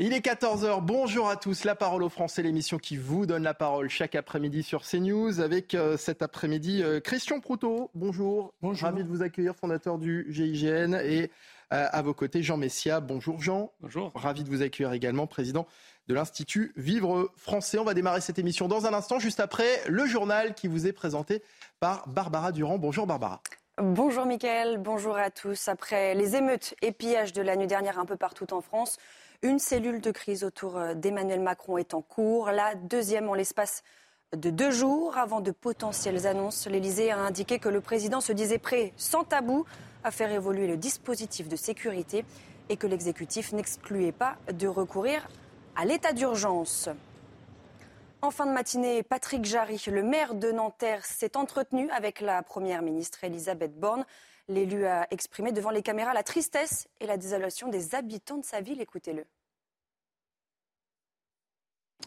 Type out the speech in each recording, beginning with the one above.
Il est 14h, bonjour à tous, la parole aux Français, l'émission qui vous donne la parole chaque après-midi sur CNews avec euh, cet après-midi euh, Christian Proutot, bonjour. bonjour, ravi de vous accueillir, fondateur du GIGN et euh, à vos côtés Jean Messia, bonjour Jean. Bonjour. Ravi de vous accueillir également, président de l'Institut Vivre Français. On va démarrer cette émission dans un instant, juste après le journal qui vous est présenté par Barbara Durand. Bonjour Barbara. Bonjour Mickaël, bonjour à tous. Après les émeutes et pillages de la nuit dernière un peu partout en France, une cellule de crise autour euh, d'Emmanuel Macron est en cours, la deuxième en l'espace de deux jours. Avant de potentielles annonces, l'Elysée a indiqué que le président se disait prêt, sans tabou, à faire évoluer le dispositif de sécurité et que l'exécutif n'excluait pas de recourir à l'état d'urgence. En fin de matinée, Patrick Jarry, le maire de Nanterre, s'est entretenu avec la première ministre Elisabeth Borne. L'élu a exprimé devant les caméras la tristesse et la désolation des habitants de sa ville. Écoutez-le.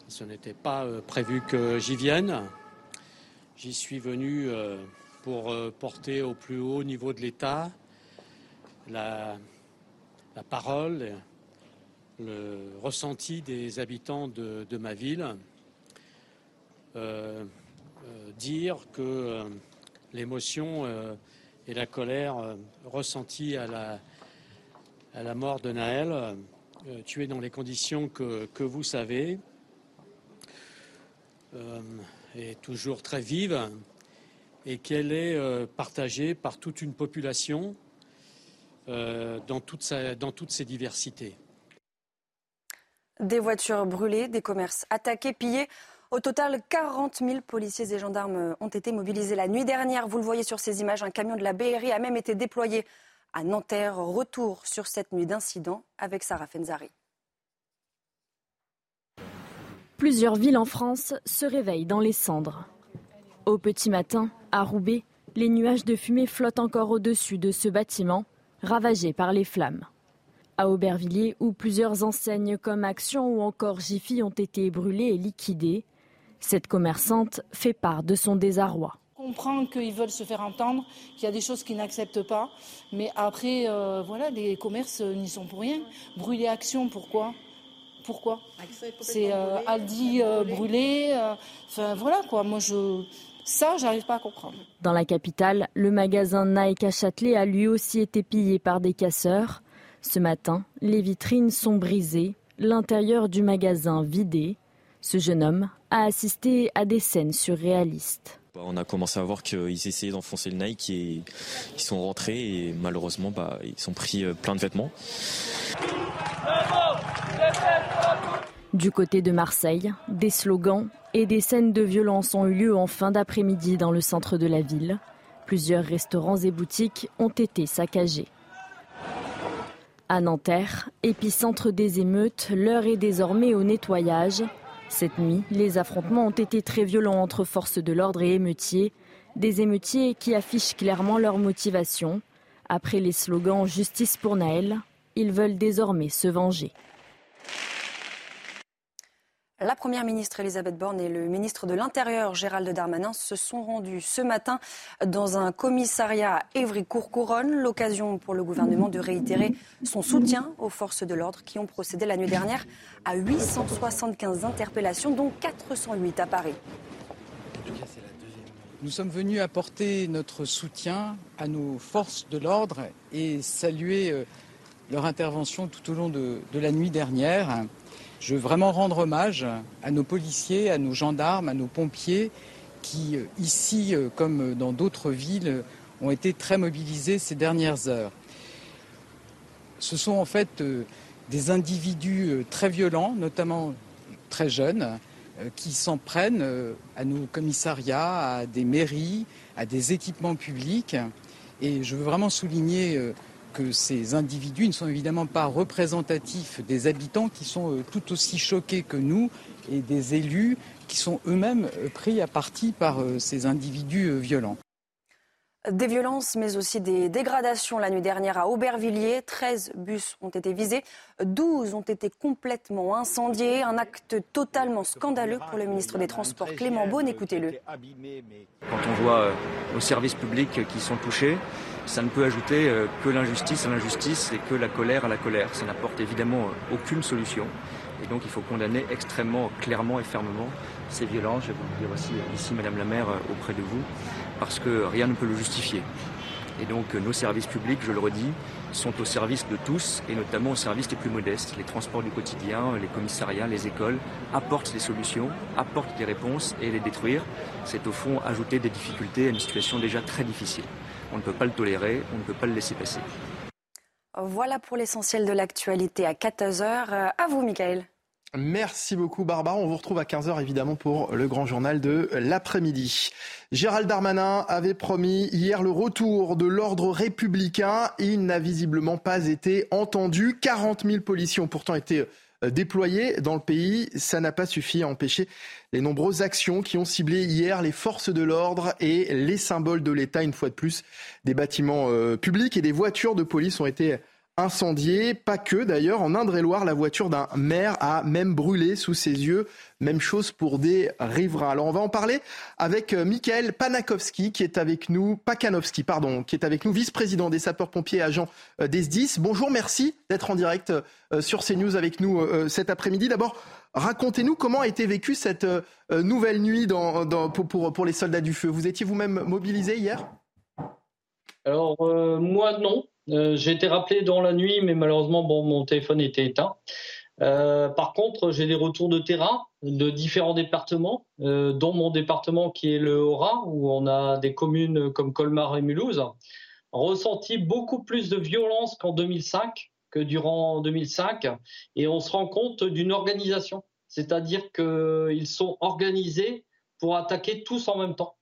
Ce n'était pas euh, prévu que j'y vienne. J'y suis venu euh, pour euh, porter au plus haut niveau de l'État la, parole, le ressenti des habitants de, ma ville. dire que l'émotion et la colère euh, ressentie à la, à la mort de Naël, euh, tué dans les conditions que, que vous savez, euh, est toujours très vive et qu'elle est partagée par toute une population dans, toute sa, dans toutes ses diversités. Des voitures brûlées, des commerces attaqués, pillés. Au total, 40 000 policiers et gendarmes ont été mobilisés la nuit dernière. Vous le voyez sur ces images, un camion de la BRI a même été déployé à Nanterre. Retour sur cette nuit d'incident avec Sarah Fenzari. Plusieurs villes en France se réveillent dans les cendres. Au petit matin, à Roubaix, les nuages de fumée flottent encore au-dessus de ce bâtiment, ravagé par les flammes. À Aubervilliers, où plusieurs enseignes comme Action ou encore Jiffy ont été brûlées et liquidées, cette commerçante fait part de son désarroi. On comprend qu'ils veulent se faire entendre, qu'il y a des choses qu'ils n'acceptent pas. Mais après, euh, voilà, les commerces n'y sont pour rien. Brûler Action, pourquoi? Pourquoi? C'est euh, Aldi euh, brûlé. Enfin, voilà quoi. Moi, je. Ça, j'arrive pas à comprendre. Dans la capitale, le magasin Nike à Châtelet a lui aussi été pillé par des casseurs. Ce matin, les vitrines sont brisées, l'intérieur du magasin vidé. Ce jeune homme a assisté à des scènes surréalistes. Bah, on a commencé à voir qu'ils essayaient d'enfoncer le Nike et ils sont rentrés et malheureusement bah, ils sont pris euh, plein de vêtements. Du côté de Marseille, des slogans et des scènes de violence ont eu lieu en fin d'après-midi dans le centre de la ville. Plusieurs restaurants et boutiques ont été saccagés. À Nanterre, épicentre des émeutes, l'heure est désormais au nettoyage. Cette nuit, les affrontements ont été très violents entre forces de l'ordre et émeutiers, des émeutiers qui affichent clairement leur motivation. Après les slogans Justice pour Naël, ils veulent désormais se venger. La Première ministre Elisabeth Borne et le ministre de l'Intérieur Gérald Darmanin se sont rendus ce matin dans un commissariat à Évry-Courcouronne. L'occasion pour le gouvernement de réitérer son soutien aux forces de l'ordre qui ont procédé la nuit dernière à 875 interpellations, dont 408 à Paris. Nous sommes venus apporter notre soutien à nos forces de l'ordre et saluer euh, leur intervention tout au long de, de la nuit dernière. Je veux vraiment rendre hommage à nos policiers, à nos gendarmes, à nos pompiers qui, euh, ici euh, comme dans d'autres villes, ont été très mobilisés ces dernières heures. Ce sont en fait euh, des individus très violents, notamment très jeunes, qui s'en prennent à nos commissariats, à des mairies, à des équipements publics. Et je veux vraiment souligner que ces individus ne sont évidemment pas représentatifs des habitants qui sont euh, tout aussi choqués que nous et des élus qui sont eux-mêmes euh, pris à partie par euh, ces individus violents. Des violences, mais aussi des dégradations la nuit dernière à Aubervilliers. 13 bus ont été visés, 12 ont été complètement incendiés. Un acte totalement scandaleux pour le ministre des Transports, Clément Beaune. Écoutez-le. Quand on voit euh, nos services publics qui sont touchés, ça ne peut ajouter euh, que l'injustice à l'injustice et que la colère à la colère. Ça n'apporte évidemment euh, aucune solution. Et donc il faut condamner extrêmement clairement et fermement ces violences. Je vais vous le dire aussi ici, Madame la maire, auprès de vous parce que rien ne peut le justifier. Et donc nos services publics, je le redis, sont au service de tous et notamment au service des plus modestes. Les transports du quotidien, les commissariats, les écoles apportent des solutions, apportent des réponses et les détruire, c'est au fond ajouter des difficultés à une situation déjà très difficile. On ne peut pas le tolérer, on ne peut pas le laisser passer. Voilà pour l'essentiel de l'actualité à 14h. À vous, Michael. Merci beaucoup Barbara. On vous retrouve à 15h évidemment pour le grand journal de l'après-midi. Gérald Darmanin avait promis hier le retour de l'ordre républicain. Il n'a visiblement pas été entendu. 40 000 policiers ont pourtant été euh, déployés dans le pays. Ça n'a pas suffi à empêcher les nombreuses actions qui ont ciblé hier les forces de l'ordre et les symboles de l'État. Une fois de plus, des bâtiments euh, publics et des voitures de police ont été incendié. Pas que d'ailleurs, en Indre-et-Loire, la voiture d'un maire a même brûlé sous ses yeux. Même chose pour des riverains. Alors on va en parler avec euh, Michael Panakowski qui est avec nous, Pakanowski, pardon, qui est avec nous, vice-président des sapeurs-pompiers et agents euh, des SDIS. Bonjour, merci d'être en direct euh, sur CNews avec nous cet après-midi. D'abord, racontez-nous comment a été vécue cette nouvelle nuit pour, les soldats du feu. Vous étiez vous-même mobilisé hier? Alors moi non, euh, j'ai été rappelé dans la nuit, mais malheureusement, bon, mon téléphone était éteint. Euh, par contre, j'ai des retours de terrain de différents départements, euh, dont mon département qui est le Haut-Rhin, où on a des communes comme Colmar et Mulhouse, ressenti beaucoup plus de violence qu'en 2005, que durant 2005, et on se rend compte d'une organisation, c'est-à-dire qu'ils sont organisés pour attaquer tous en même temps.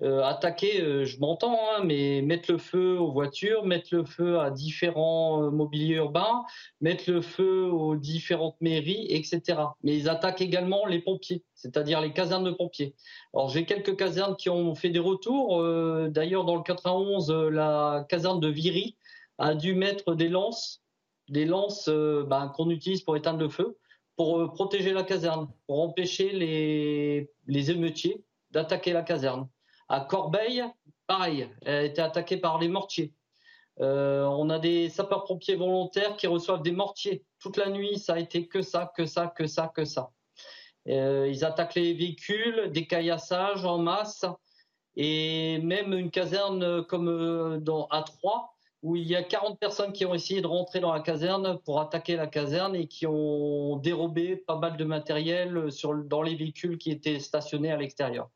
Euh, attaquer, euh, je m'entends, hein, mais mettre le feu aux voitures, mettre le feu à différents euh, mobiliers urbains, mettre le feu aux différentes mairies, etc. Mais ils attaquent également les pompiers, c'est-à-dire les casernes de pompiers. Alors j'ai quelques casernes qui ont fait des retours. D'ailleurs, dans le 91, la caserne de Viry a dû mettre des lances, des lances ben, qu'on utilise pour éteindre le feu, pour protéger la caserne, pour empêcher les, les émeutiers d'attaquer la caserne. À Corbeil, pareil, elle a été attaquée par les mortiers. Euh, on a des sapeurs-pompiers volontaires qui reçoivent des mortiers. Toute la nuit, ça a été que ça, que ça, que ça, que ça. Euh, ils attaquent les véhicules, des caillassages en masse, et même une caserne comme euh, dans, à Troyes, où il y a 40 personnes qui ont essayé de rentrer dans la caserne pour attaquer la caserne et qui ont dérobé pas mal de matériel dans les véhicules qui étaient stationnés à l'extérieur.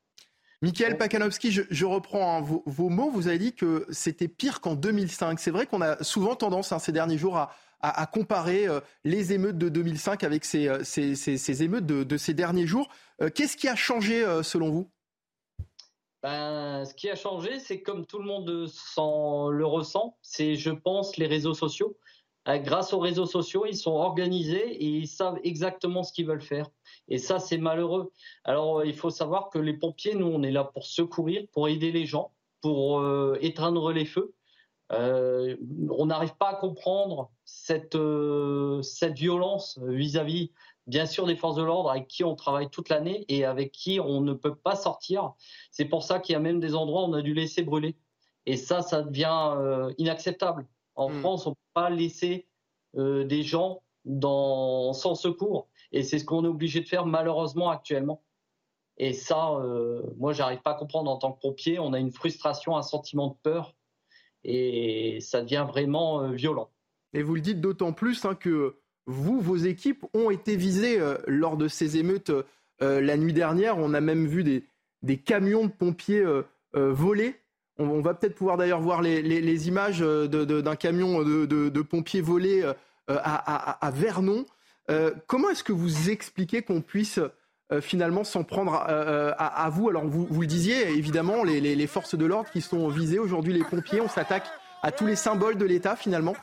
Michael Pakanowski, je, reprends hein, vos, mots. Vous avez dit que c'était pire qu'en 2005. C'est vrai qu'on a souvent tendance hein, ces derniers jours à, comparer euh, les émeutes de 2005 avec ces, euh, émeutes de, ces derniers jours. Euh, qu'est-ce qui a changé selon vous? Ben, Ce qui a changé, c'est comme tout le monde le ressent, c'est, je pense, les réseaux sociaux. Grâce aux réseaux sociaux, ils sont organisés et ils savent exactement ce qu'ils veulent faire. Et ça, c'est malheureux. Alors, euh, il faut savoir que les pompiers, nous, on est là pour secourir, pour aider les gens, pour euh, éteindre les feux. Euh, on n'arrive pas à comprendre cette, cette violence vis-à-vis, bien sûr, des forces de l'ordre avec qui on travaille toute l'année et avec qui on ne peut pas sortir. C'est pour ça qu'il y a même des endroits où on a dû laisser brûler. Et ça, ça devient inacceptable. En hmm. France, on pas laisser des gens dans, sans secours. Et c'est ce qu'on est obligé de faire malheureusement actuellement. Et ça, euh, moi, j'arrive pas à comprendre en tant que pompier. On a une frustration, un sentiment de peur, et ça devient vraiment euh, violent. Et vous le dites d'autant plus hein, que vous, vos équipes ont été visées euh, lors de ces émeutes la nuit dernière. On a même vu des, des camions de pompiers voler. On, va peut-être pouvoir d'ailleurs voir les, images d'un camion de, pompiers volés à, à, Vernon. Euh, comment est-ce que vous expliquez qu'on puisse euh, finalement s'en prendre euh, à, vous? Alors vous, vous, le disiez, évidemment, les, forces de l'ordre qui sont visées aujourd'hui, les pompiers, on s'attaque à tous les symboles de l'État finalement.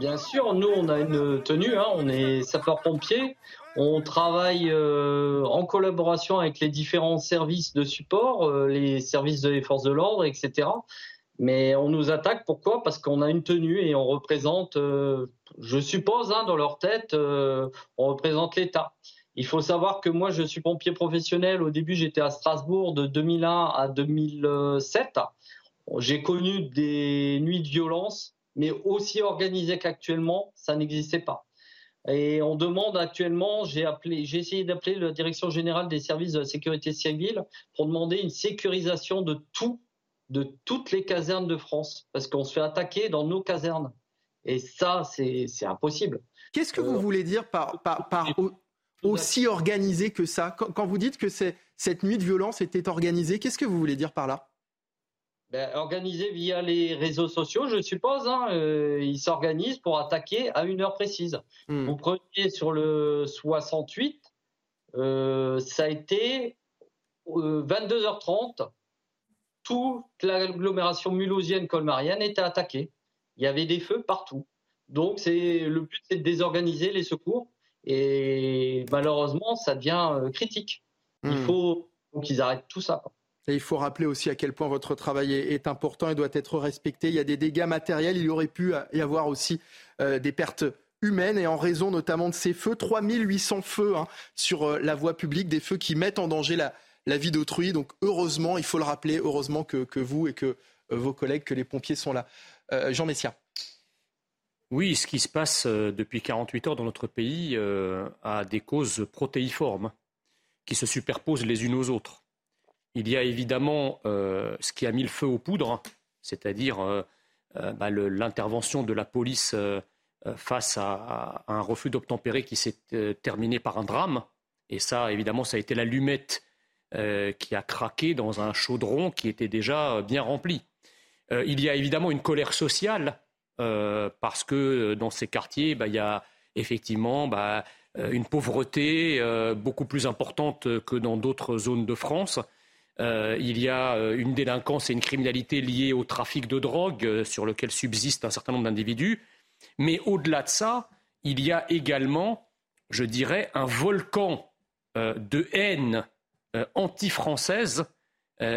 Bien sûr, nous on a une tenue, hein, on est sapeurs-pompiers, on travaille euh, en collaboration avec les différents services de support, euh, les services des forces de l'ordre, etc. Mais on nous attaque, pourquoi? Parce qu'on a une tenue et on représente, euh, je suppose, hein, dans leur tête, on représente l'État. Il faut savoir que moi, je suis pompier professionnel. Au début, j'étais à Strasbourg de 2001 à 2007. J'ai connu des nuits de violence, mais aussi organisées qu'actuellement, ça n'existait pas. Et on demande actuellement, j'ai appelé, j'ai essayé d'appeler la direction générale des services de la sécurité civile pour demander une sécurisation de tout, de toutes les casernes de France, parce qu'on se fait attaquer dans nos casernes. Et ça, c'est impossible. Qu'est-ce que vous euh, voulez dire par, par, par aussi organisé que ça? Quand, vous dites que cette nuit de violence était organisée, qu'est-ce que vous voulez dire par là? Ben, organisé via les réseaux sociaux, je suppose. Hein, euh, ils s'organisent pour attaquer à une heure précise. Hmm. Vous prenez sur le 68, euh, ça a été 22h30. Euh, toute l'agglomération mulhousienne colmarienne était attaquée. Il y avait des feux partout. Donc c'est le but, c'est de désorganiser les secours. Et malheureusement, ça devient critique. Il hmm. faut qu'ils arrêtent tout ça. Il faut rappeler aussi à quel point votre travail est, important et doit être respecté. Il y a des dégâts matériels, il aurait pu y avoir aussi euh, des pertes humaines et en raison notamment de ces feux, 3800 feux hein, sur euh, la voie publique, des feux qui mettent en danger la, vie d'autrui. Donc heureusement, il faut le rappeler, heureusement que, vous et que euh, vos collègues, que les pompiers sont là. Jean Messia. Oui, ce qui se passe depuis 48 heures dans notre pays a des causes protéiformes qui se superposent les unes aux autres. Il y a évidemment euh, ce qui a mis le feu aux poudres, c'est-à-dire euh, euh, bah, l'intervention de la police face à, un refus d'obtempérer qui s'est terminé par un drame. Et ça, évidemment, ça a été l'allumette qui a craqué dans un chaudron qui était déjà bien rempli. il y a évidemment une colère sociale parce que dans ces quartiers, bah, il y a effectivement bah, une pauvreté beaucoup plus importante que dans d'autres zones de France. Euh, il y a euh, une délinquance et une criminalité liées au trafic de drogue euh, sur lequel subsistent un certain nombre d'individus. Mais au-delà de ça, il y a également, je dirais, un volcan de haine anti-française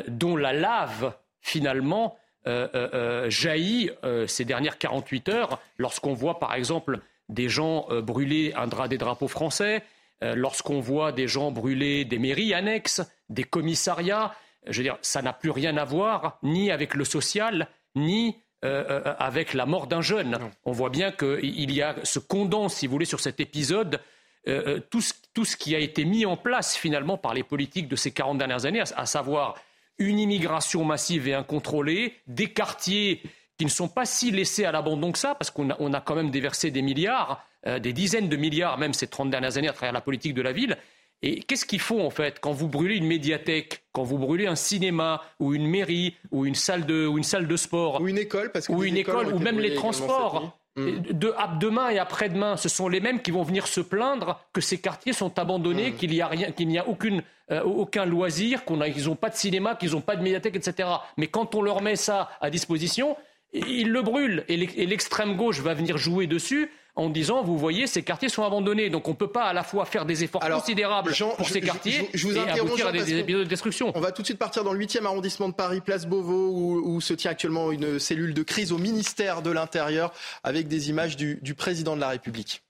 dont la lave, finalement, jaillit ces dernières 48 heures lorsqu'on voit, par exemple, des gens brûler un drap des drapeaux français, lorsqu'on voit des gens brûler des mairies annexes, des commissariats. Je veux dire, ça n'a plus rien à voir ni avec le social, ni euh, euh, avec la mort d'un jeune. On voit bien qu'il y a ce condense, si vous voulez, sur cet épisode, euh, tout, ce, qui a été mis en place finalement par les politiques de ces 40 dernières années, à, savoir une immigration massive et incontrôlée, des quartiers qui ne sont pas si laissés à l'abandon que ça, parce qu'on a, quand même déversé des milliards, des dizaines de milliards même ces 30 dernières années à travers la politique de la ville, et qu'est-ce qu'il faut en fait quand vous brûlez une médiathèque, quand vous brûlez un cinéma ou une mairie ou une salle de ou une salle de sport ou une école parce que ou une école ou même les transports hmm. de demain et après-demain, ce sont les mêmes qui vont venir se plaindre que ces quartiers sont abandonnés, hmm. qu'il n'y a rien, qu'il n'y a aucune, euh, aucun loisir, qu'ils n'ont pas de cinéma, qu'ils n'ont pas de médiathèque, etc. Mais quand on leur met ça à disposition, ils le brûlent et l'extrême gauche va venir jouer dessus en disant, vous voyez, ces quartiers sont abandonnés. Donc on ne peut pas à la fois faire des efforts considérables pour ces quartiers je, vous et aboutir à des, épisodes de destruction. On va tout de suite partir dans le 8e arrondissement de Paris, place Beauvau, où, se tient actuellement une cellule de crise au ministère de l'Intérieur, avec des images du, président de la République.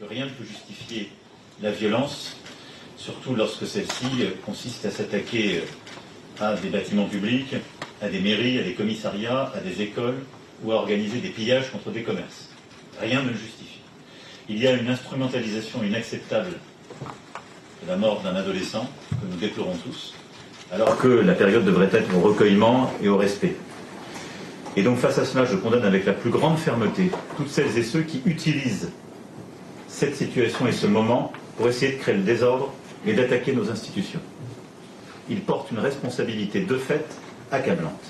rien ne peut justifier la violence, surtout lorsque celle-ci consiste à s'attaquer à des bâtiments publics, à des mairies, à des commissariats, à des écoles ou à organiser des pillages contre des commerces. Rien ne le justifie. Il y a une instrumentalisation inacceptable de la mort d'un adolescent, que nous déplorons tous, alors que la période devrait être au recueillement et au respect. Et donc face à cela, je condamne avec la plus grande fermeté toutes celles et ceux qui utilisent cette situation et ce moment pour essayer de créer le désordre et d'attaquer nos institutions. Ils portent une responsabilité de fait accablante.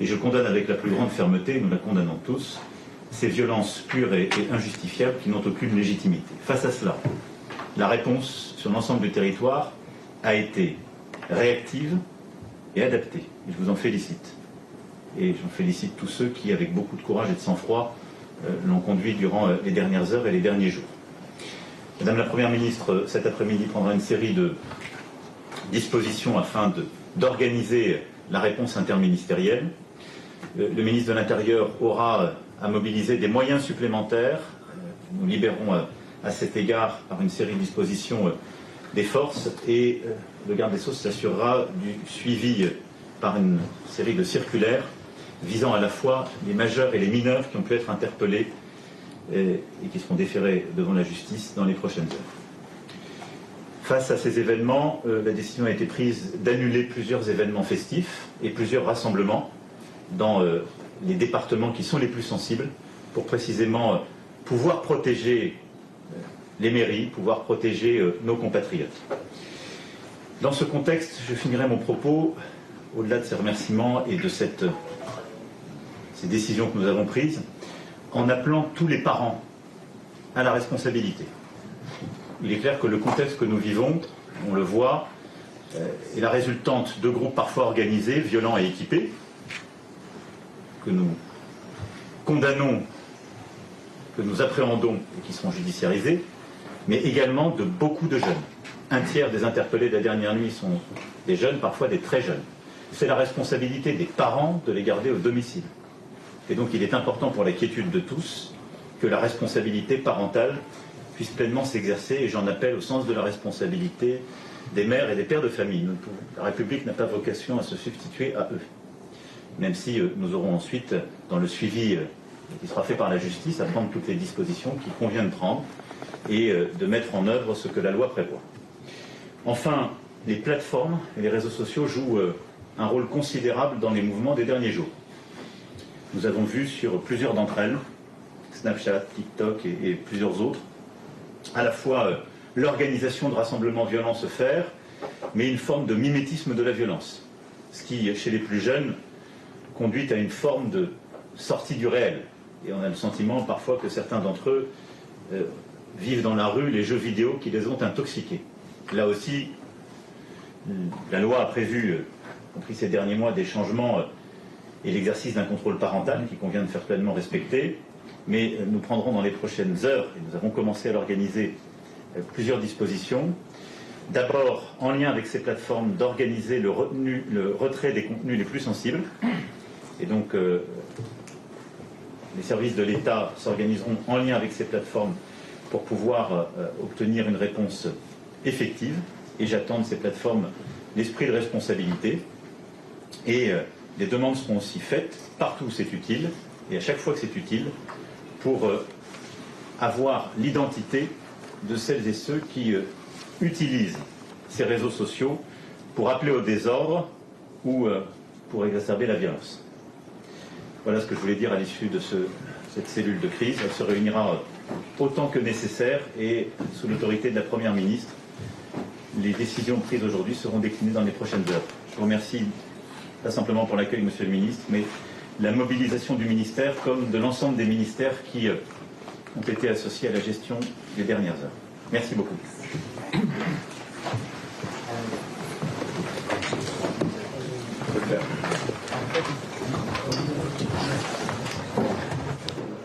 Et je condamne avec la plus grande fermeté, nous la condamnons tous, ces violences pures et, injustifiables qui n'ont aucune légitimité. Face à cela, la réponse sur l'ensemble du territoire a été réactive et adaptée. Je vous en félicite. Et j'en félicite tous ceux qui, avec beaucoup de courage et de sang-froid, l'ont conduit durant les dernières heures et les derniers jours. Madame la Première ministre, cet après-midi, prendra une série de dispositions afin d'organiser la réponse interministérielle. Le ministre de l'Intérieur aura à mobiliser des moyens supplémentaires. Nous libérons à cet égard, par une série de dispositions, des forces et le garde des Sceaux s'assurera du suivi par une série de circulaires visant à la fois les majeurs et les mineurs qui ont pu être interpellés et, qui seront déférés devant la justice dans les prochaines heures. Face à ces événements, euh, la décision a été prise d'annuler plusieurs événements festifs et plusieurs rassemblements dans euh, les départements qui sont les plus sensibles pour précisément euh, pouvoir protéger les mairies, pouvoir protéger nos compatriotes. Dans ce contexte, je finirai mon propos, au-delà de ces remerciements et de cette, ces décisions que nous avons prises, en appelant tous les parents à la responsabilité. Il est clair que le contexte que nous vivons, on le voit, euh, est la résultante de groupes parfois organisés, violents et équipés, que nous condamnons, que nous appréhendons et qui seront judiciarisés, mais également de beaucoup de jeunes. Un tiers des interpellés de la dernière nuit sont des jeunes, parfois des très jeunes. C'est la responsabilité des parents de les garder au domicile. Et donc il est important pour la quiétude de tous que la responsabilité parentale puisse pleinement s'exercer et j'en appelle au sens de la responsabilité des mères et des pères de famille. La République n'a pas vocation à se substituer à eux, même si euh, nous aurons ensuite, dans le suivi euh, qui sera fait par la justice, à prendre toutes les dispositions qu'il convient de prendre et euh, de mettre en œuvre ce que la loi prévoit. Enfin, les plateformes et les réseaux sociaux jouent un rôle considérable dans les mouvements des derniers jours. Nous avons vu sur plusieurs d'entre elles, Snapchat, TikTok et, plusieurs autres, à la fois euh, l'organisation de rassemblements violents se faire, mais une forme de mimétisme de la violence. Ce qui, chez les plus jeunes, conduit à une forme de sortie du réel. Et on a le sentiment parfois que certains d'entre eux euh, vivent dans la rue les jeux vidéo qui les ont intoxiqués. Là aussi, la loi a prévu, euh, compris ces derniers mois, des changements et l'exercice d'un contrôle parental qui convient de faire pleinement respecter. Mais euh, nous prendrons dans les prochaines heures, et nous avons commencé à l'organiser, euh, plusieurs dispositions. D'abord, en lien avec ces plateformes, d'organiser le, retrait des contenus les plus sensibles. Et donc, euh, les services de l'État s'organiseront en lien avec ces plateformes pour pouvoir obtenir une réponse effective. Et j'attends de ces plateformes l'esprit de responsabilité. Et des demandes seront aussi faites partout où c'est utile, et à chaque fois que c'est utile, pour euh, avoir l'identité de celles et ceux qui euh, utilisent ces réseaux sociaux pour appeler au désordre ou euh, pour exacerber la violence. Voilà ce que je voulais dire à l'issue de cette cellule de crise. Elle se réunira autant que nécessaire et sous l'autorité de la Première ministre. Les décisions prises aujourd'hui seront déclinées dans les prochaines heures. Je vous remercie pas simplement pour l'accueil, Monsieur le Ministre, mais la mobilisation du ministère comme de l'ensemble des ministères qui euh, ont été associés à la gestion des dernières heures. Merci beaucoup.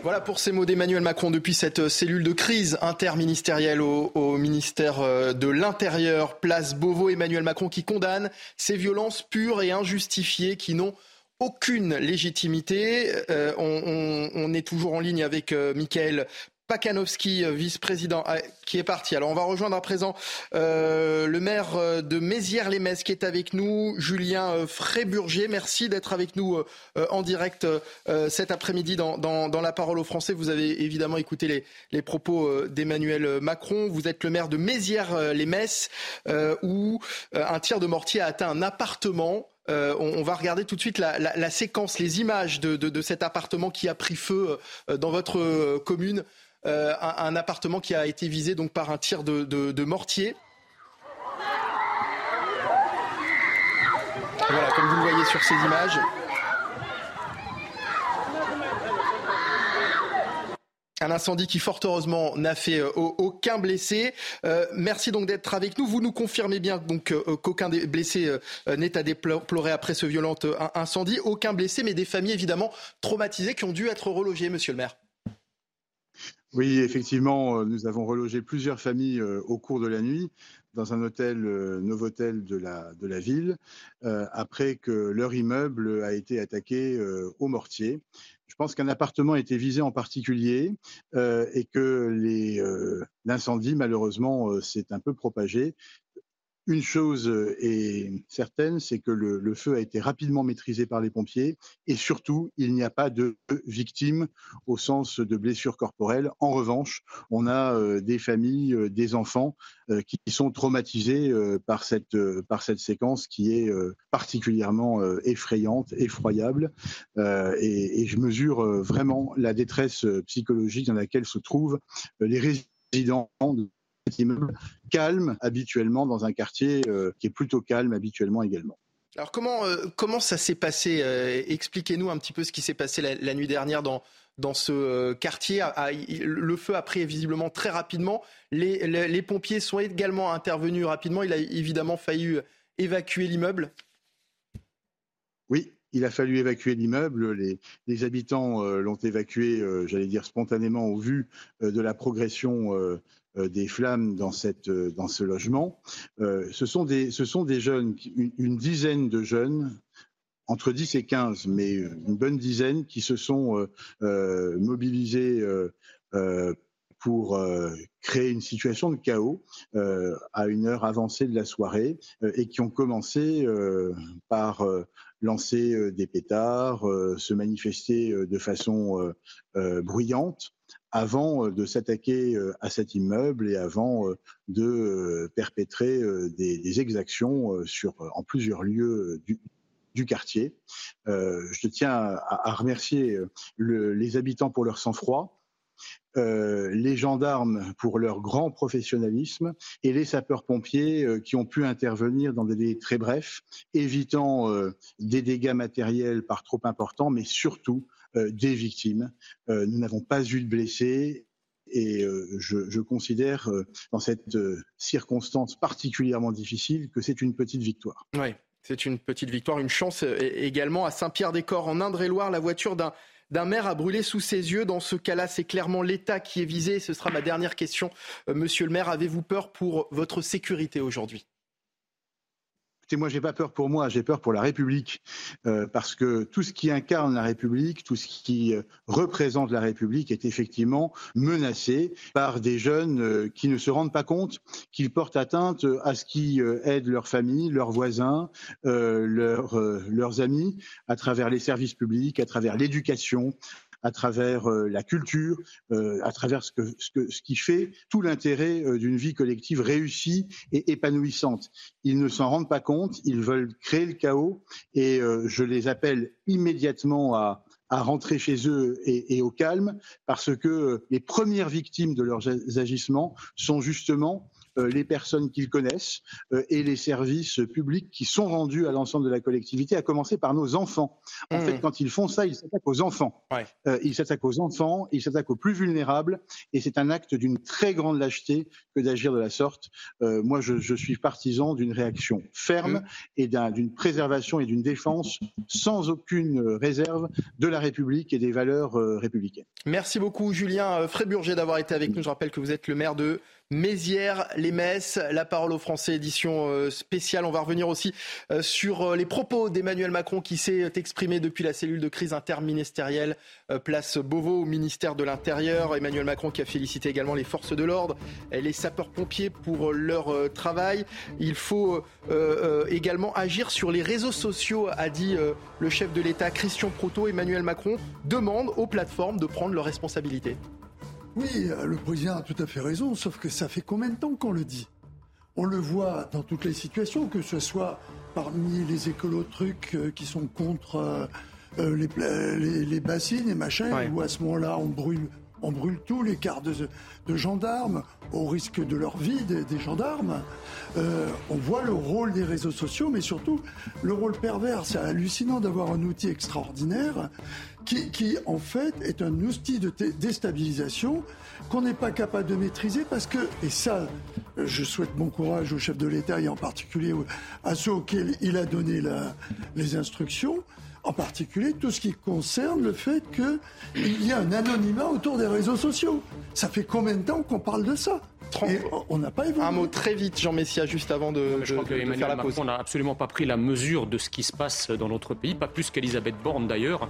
Voilà pour ces mots d'Emmanuel Macron depuis cette cellule de crise interministérielle au, ministère euh, de l'Intérieur, place Beauvau. Emmanuel Macron qui condamne ces violences pures et injustifiées qui n'ont aucune légitimité. Euh, on, est toujours en ligne avec euh, Michael Pakanowski, euh, vice-président, ah, qui est parti. Alors on va rejoindre à présent euh, le maire euh, de Mézières-les-Messes qui est avec nous, Julien Fréburger. Merci d'être avec nous en direct cet après-midi dans, La Parole aux Français. Vous avez évidemment écouté les, propos d'Emmanuel Macron. Vous êtes le maire de Mézières-les-Messes où un tir de mortier a atteint un appartement. on, va regarder tout de suite la, séquence, les images de, cet appartement qui a pris feu dans votre commune. Euh, un, appartement qui a été visé donc par un tir de, mortier. Voilà, comme vous le voyez sur ces images. Un incendie qui, fort heureusement, n'a fait euh, aucun blessé. Euh, merci donc d'être avec nous. Vous nous confirmez bien donc qu'aucun des blessés n'est à déplorer après ce violent incendie. Aucun blessé, mais des familles évidemment traumatisées qui ont dû être relogées, monsieur le maire. Oui, effectivement, nous avons relogé plusieurs familles au cours de la nuit dans un hôtel, Novotel de la, de la ville, après que leur immeuble a été attaqué au mortier. Je pense qu'un appartement a été visé en particulier et que l'incendie, malheureusement, s'est un peu propagé. Une chose euh, est certaine, c'est que le, feu a été rapidement maîtrisé par les pompiers et surtout, il n'y a pas de victimes au sens de blessures corporelles. En revanche, on a euh, des familles, euh, des enfants qui sont traumatisés par cette, par cette séquence qui est particulièrement effrayante, effroyable. Et, je mesure vraiment la détresse psychologique dans laquelle se trouvent les résidents de immeuble calme habituellement dans un quartier euh, qui est plutôt calme habituellement également. Alors comment, euh, comment ça s'est passé euh, Expliquez-nous un petit peu ce qui s'est passé la, nuit dernière dans, dans ce quartier. Ah, le feu a pris visiblement très rapidement. Les, les, pompiers sont également intervenus rapidement. Il a évidemment fallu évacuer l'immeuble. Oui, il a fallu évacuer l'immeuble. Les, les, habitants l'ont évacué, j'allais dire spontanément, au vu de la progression des flammes dans, euh, ce logement. Euh, ce sont des jeunes, une, dizaine de jeunes entre 10 et 15, mais une bonne dizaine qui se sont mobilisés pour créer une situation de chaos à une heure avancée de la soirée et qui ont commencé par lancer des pétards, se manifester de façon bruyante avant euh, de s'attaquer euh, à cet immeuble et avant euh, de perpétrer des, exactions sur, en plusieurs lieux du, quartier. je tiens à, remercier les habitants pour leur sang-froid, les gendarmes pour leur grand professionnalisme et les sapeurs-pompiers qui ont pu intervenir dans des délais très brefs, évitant des dégâts matériels par trop importants, mais surtout des victimes. Euh, nous n'avons pas eu de blessés et euh, je, considère, dans cette circonstance particulièrement difficile, que c'est une petite victoire. Oui, c'est une petite victoire. Une chance également à Saint-Pierre-des-Corps, en Indre-et-Loire, la voiture d'un maire a brûlé sous ses yeux. Dans ce cas-là, c'est clairement l'État qui est visé. Ce sera ma dernière question. Monsieur le maire, avez-vous peur pour votre sécurité aujourd'hui? Écoutez, moi, j'ai pas peur pour moi, j'ai peur pour la République, euh, parce que tout ce qui incarne la République, tout ce qui euh, représente la République est effectivement menacé par des jeunes euh, qui ne se rendent pas compte qu'ils portent atteinte à ce qui aide leur famille, leurs voisins, leurs amis, à travers les services publics, à travers l'éducation, à travers euh, la culture, euh, à travers ce, que, ce, que, ce qui fait tout l'intérêt euh, d'une vie collective réussie et épanouissante. Ils ne s'en rendent pas compte, ils veulent créer le chaos et je les appelle immédiatement à, à rentrer chez eux et, au calme, parce que les premières victimes de leurs agissements sont justement les personnes qu'ils connaissent euh, et les services publics qui sont rendus à l'ensemble de la collectivité, à commencer par nos enfants. En fait, mmh. quand ils font ça, ils s'attaquent aux enfants. Euh, ils s'attaquent aux enfants, ils s'attaquent aux plus vulnérables, et c'est un acte d'une très grande lâcheté que d'agir de la sorte. moi, je, suis partisan d'une réaction ferme mmh. et d'une préservation et d'une défense sans aucune réserve de la République et des valeurs républicaines. Merci beaucoup, Julien Fréburger, d'avoir été avec nous. Je rappelle que vous êtes le maire de Mézières, les messes, la parole aux Français, édition euh, spéciale. On va revenir aussi euh, sur euh, les propos d'Emmanuel Macron qui s'est exprimé depuis la cellule de crise interministérielle, place Beauvau au ministère de l'Intérieur. Emmanuel Macron qui a félicité également les forces de l'ordre les sapeurs-pompiers pour leur travail. Il faut également agir sur les réseaux sociaux, a dit le chef de l'État Christian Proto. Emmanuel Macron demande aux plateformes de prendre leurs responsabilités. Oui, euh, le président a tout à fait raison, sauf que ça fait combien de temps qu'on le dit? On le voit dans toutes les situations, que ce soit parmi les écolos trucs euh, qui sont contre euh, les, bassines et machin, où à ce moment-là on brûle, on brûle tous les quarts de, gendarmes au risque de leur vie des, gendarmes. on voit le rôle des réseaux sociaux, mais surtout le rôle pervers. C'est hallucinant d'avoir un outil extraordinaire qui, en fait est un outil de déstabilisation qu'on n'est pas capable de maîtriser parce que, et ça, je souhaite bon courage au chef de l'État et en particulier à ceux auxquels il a donné les instructions, en particulier tout ce qui concerne le fait qu'il y a un anonymat autour des réseaux sociaux. Ça fait combien de temps qu'on parle de ça? On n'a pas évolué. Un mot très vite, Jean Messia, juste avant de, je crois que faire la pause. On n'a absolument pas pris la mesure de ce qui se passe dans notre pays, pas plus qu'Elisabeth Borne d'ailleurs.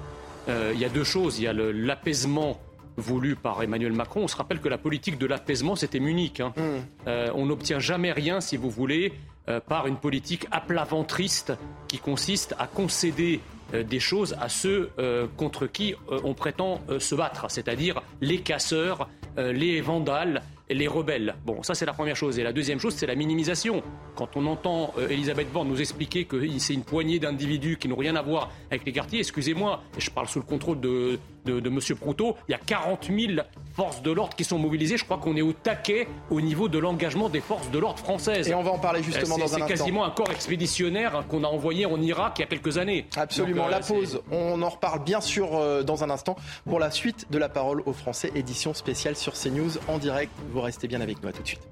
Euh, il y a deux choses. Il y a l'apaisement voulu par Emmanuel Macron. On se rappelle que la politique de l'apaisement, c'était Munich. Hein. Mm. Euh, on n'obtient jamais rien, si vous voulez, euh, par une politique aplaventriste qui consiste à concéder des choses à ceux euh, contre qui euh, on prétend se battre, c'est-à-dire les casseurs, les vandales, les rebelles. Bon, ça c'est la première chose. Et la deuxième chose, c'est la minimisation. Quand on entend Elisabeth Borne nous expliquer que c'est une poignée d'individus qui n'ont rien à voir avec les quartiers, excusez-moi, je parle sous le contrôle de, de, de M. Proutot, il y a 40 000 forces de l'ordre qui sont mobilisées. Je crois qu'on est au taquet au niveau de l'engagement des forces de l'ordre françaises. Et on va en parler justement dans un instant. C'est quasiment un corps expéditionnaire qu'on a envoyé en Irak il y a quelques années. Absolument. Euh, la pause, on en reparle bien sûr euh, dans un instant pour la suite de la parole aux Français, édition spéciale sur CNews en direct. Vous restez bien avec nous à tout de suite.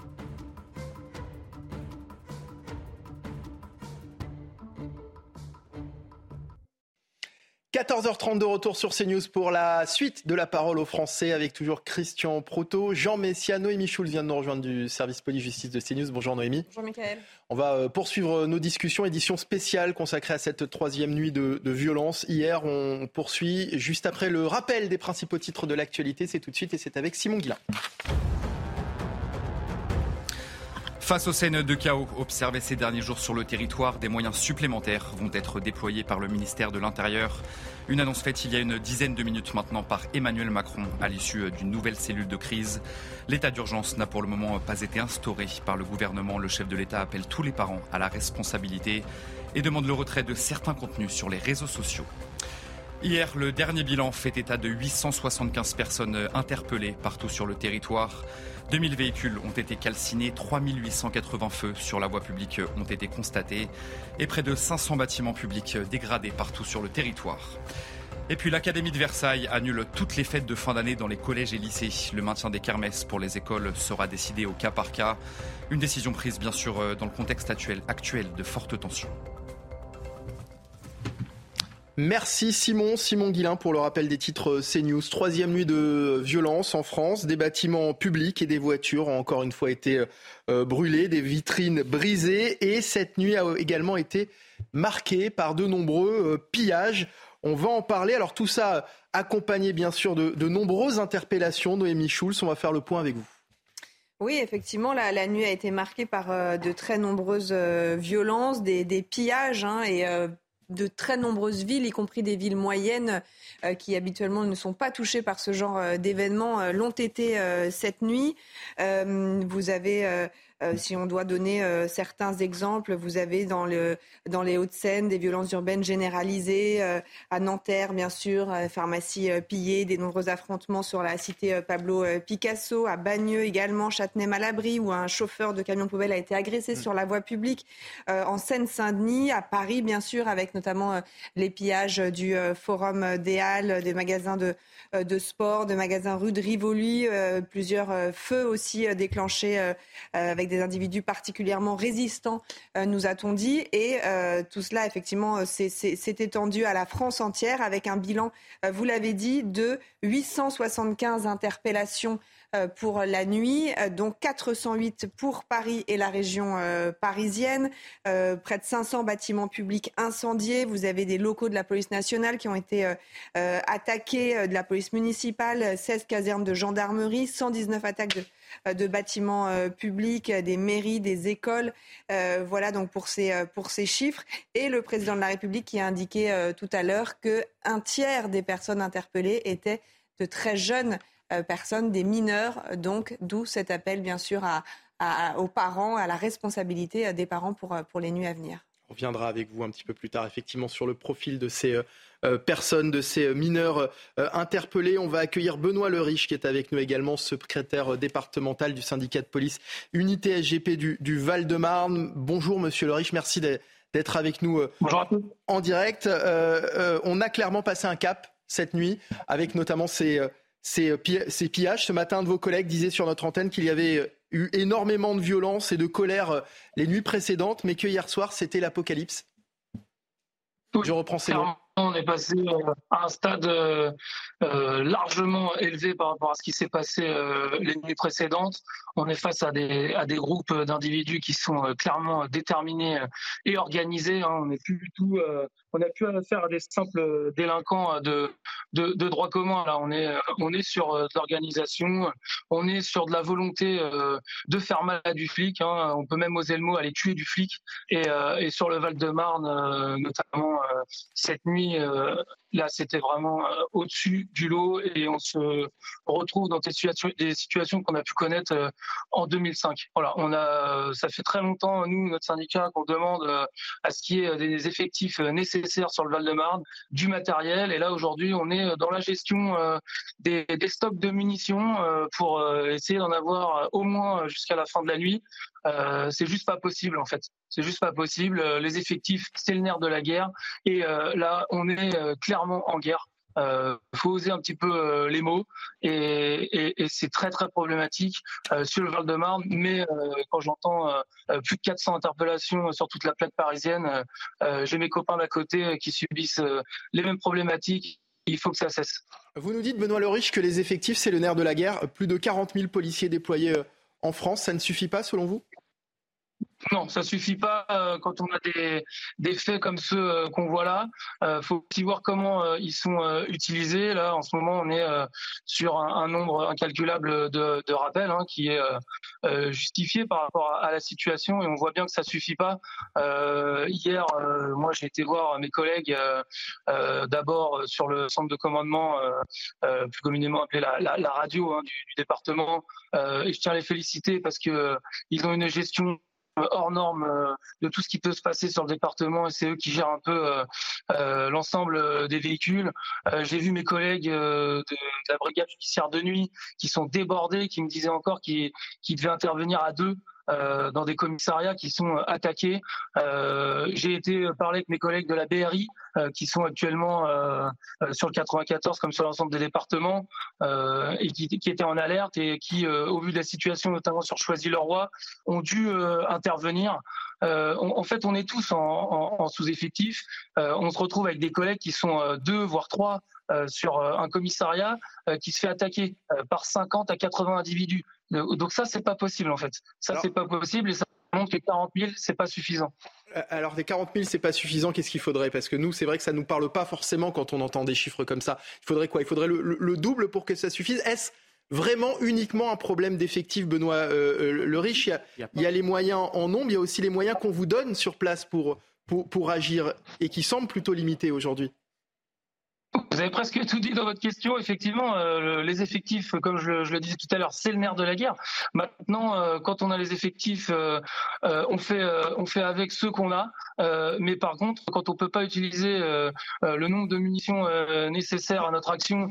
14h30 de retour sur CNews pour la suite de la parole aux Français avec toujours Christian Proto, Jean Messia, Noémie Schulz vient de nous rejoindre du service police-justice de CNews. Bonjour Noémie. Bonjour Michael. On va euh, poursuivre nos discussions, édition spéciale consacrée à cette troisième nuit de, de violence. Hier, on poursuit juste après le rappel des principaux titres de l'actualité. C'est tout de suite et c'est avec Simon Guillain. Face aux scènes de chaos observées ces derniers jours sur le territoire, des moyens supplémentaires vont être déployés par le ministère de l'Intérieur. Une annonce faite il y a une dizaine de minutes maintenant par Emmanuel Macron à l'issue d'une nouvelle cellule de crise. L'état d'urgence n'a pour le moment pas été instauré par le gouvernement. Le chef de l'État appelle tous les parents à la responsabilité et demande le retrait de certains contenus sur les réseaux sociaux. Hier, le dernier bilan fait état de 875 personnes interpellées partout sur le territoire. 2000 véhicules ont été calcinés, 3880 feux sur la voie publique ont été constatés et près de 500 bâtiments publics dégradés partout sur le territoire. Et puis l'Académie de Versailles annule toutes les fêtes de fin d'année dans les collèges et lycées. Le maintien des kermesses pour les écoles sera décidé au cas par cas. Une décision prise bien sûr dans le contexte actuel, actuel de fortes tensions. Merci Simon, Simon Guillain pour le rappel des titres CNews. Troisième nuit de violence en France. Des bâtiments publics et des voitures ont encore une fois été euh, brûlés, des vitrines brisées et cette nuit a également été marquée par de nombreux euh, pillages. On va en parler. Alors tout ça accompagné bien sûr de, nombreuses interpellations. Noémie Schulz, on va faire le point avec vous. Oui, effectivement, la, nuit a été marquée par euh, de très nombreuses violences, des, pillages hein, et de très nombreuses villes, y compris des villes moyennes euh, qui habituellement ne sont pas touchées par ce genre euh, d'événements, euh, l'ont été cette nuit. vous avez euh, si on doit donner euh, certains exemples, vous avez dans, le, dans les Hauts-de-Seine des violences urbaines généralisées, euh, à Nanterre bien sûr, pharmacie pillée, des nombreux affrontements sur la cité Pablo Picasso, à Bagneux également, Châtenay-Malabry, où un chauffeur de camion poubelle a été agressé mm. sur la voie publique, en Seine-Saint-Denis, à Paris bien sûr, avec notamment les pillages du Forum des Halles, des magasins de, de sport, de magasins rue de Rivoli, plusieurs feux aussi déclenchés avec des individus particulièrement résistants, euh, nous a-t-on dit. Et euh, tout cela, effectivement, s'est étendu à la France entière avec un bilan, euh, vous l'avez dit, de 875 interpellations pour la nuit, dont 408 pour Paris et la région parisienne. près de 500 bâtiments publics incendiés. Vous avez des locaux de la police nationale qui ont été attaqués, de la police municipale, 16 casernes de gendarmerie, 119 attaques de euh, de bâtiments euh, publics, des mairies, des écoles. Euh, voilà donc pour ces, pour ces chiffres. Et le président de la République qui a indiqué tout à l'heure qu'un tiers des personnes interpellées étaient de très jeunes personnes, des mineurs. Donc d'où cet appel bien sûr aux parents, à la responsabilité des parents pour, pour les nuits à venir. On reviendra avec vous un petit peu plus tard, effectivement, sur le profil de ces euh, personnes, de ces mineurs euh, interpellés. On va accueillir Benoît Le Riche, qui est avec nous également, secrétaire départemental du syndicat de police Unité SGP du, Val-de-Marne. Bonjour, monsieur Le Riche, merci d'être avec nous euh, en direct. on a clairement passé un cap cette nuit, avec notamment ces, ces, ces pillages. Ce matin, un de vos collègues disait sur notre antenne qu'il y avait eu énormément de violence et de colère euh, les nuits précédentes, mais que hier soir, c'était l'apocalypse. Je reprends ces mots. On est passé euh, à un stade euh, euh, largement élevé par rapport à ce qui s'est passé les nuits précédentes. On est face à des, groupes d'individus qui sont clairement déterminés et organisés. Hein. On n'est plus du tout, n'a plus affaire à des simples délinquants de, droit commun. On est, sur de l'organisation, on est sur de la volonté de faire mal à du flic. Hein. On peut même oser le mot aller tuer du flic. Et sur le Val-de-Marne, notamment cette nuit euh, là, c'était vraiment euh, au-dessus du lot et on se retrouve dans des situations, qu'on a pu connaître euh, en 2005. Voilà, on a, ça fait très longtemps, nous, notre syndicat, qu'on demande à ce qu'il y ait des effectifs nécessaires sur le Val-de-Marne, du matériel. Et là, aujourd'hui, on est dans la gestion des, stocks de munitions pour essayer d'en avoir au moins jusqu'à la fin de la nuit. c'est juste pas possible, en fait. C'est juste pas possible. Les effectifs, c'est le nerf de la guerre. Et là, on est euh, clairement en guerre. Il euh, faut oser un petit peu euh, les mots et, c'est très très problématique sur le Val-de-Marne. Mais quand j'entends plus de 400 interpellations sur toute la plaque parisienne, j'ai mes copains d'à côté qui subissent les mêmes problématiques. Il faut que ça cesse. Vous nous dites, Benoît Leriche, que les effectifs, c'est le nerf de la guerre. Plus de 40 000 policiers déployés en France, ça ne suffit pas selon vous? Non, ça suffit pas euh, quand on a des, des faits comme ceux euh, qu'on voit là. Il euh, faut aussi voir comment ils sont utilisés. Là, en ce moment, on est sur un, nombre incalculable de, rappels hein, qui est justifié par rapport à, la situation et on voit bien que ça suffit pas. hier, moi, j'ai été voir mes collègues d'abord sur le centre de commandement, plus communément appelé la, radio hein, du, département, et je tiens à les féliciter parce que ils ont une gestion hors norme euh, de tout ce qui peut se passer sur le département et c'est eux qui gèrent un peu euh, euh, l'ensemble des véhicules. J'ai vu mes collègues de, la brigade judiciaire de nuit qui sont débordés, qui me disaient encore qu'ils devaient intervenir à deux euh, dans des commissariats qui sont attaqués. Euh, j'ai été parler avec mes collègues de la BRI euh, qui sont actuellement sur le 94 comme sur l'ensemble des départements et qui, qui, étaient en alerte et qui, au vu de la situation, notamment sur Choisy-le-Roi, ont dû intervenir. En fait, on est tous en, en, en sous-effectif. on se retrouve avec des collègues qui sont deux, voire trois sur un commissariat qui se fait attaquer par 50 à 80 individus. Donc ça, c'est pas possible en fait. Ça, c'est pas possible et ça montre que 40 000, c'est pas suffisant. Euh, alors, des 40 000, c'est pas suffisant. Qu'est-ce qu'il faudrait? Parce que nous, c'est vrai que ça nous parle pas forcément quand on entend des chiffres comme ça. Il faudrait quoi? Il faudrait le, double pour que ça suffise? Est-ce vraiment uniquement un problème d'effectif, Benoît euh, euh, le riche il y, a, les moyens en nombre, il y a aussi les moyens qu'on vous donne sur place pour, pour, pour agir et qui semblent plutôt limités aujourd'hui. Vous avez presque tout dit dans votre question. Effectivement, euh, les effectifs, comme je, le disais tout à l'heure, c'est le nerf de la guerre. Maintenant, euh, quand on a les effectifs, euh, on fait on fait avec ceux qu'on a. mais par contre, quand on peut pas utiliser le nombre de munitions nécessaires à notre action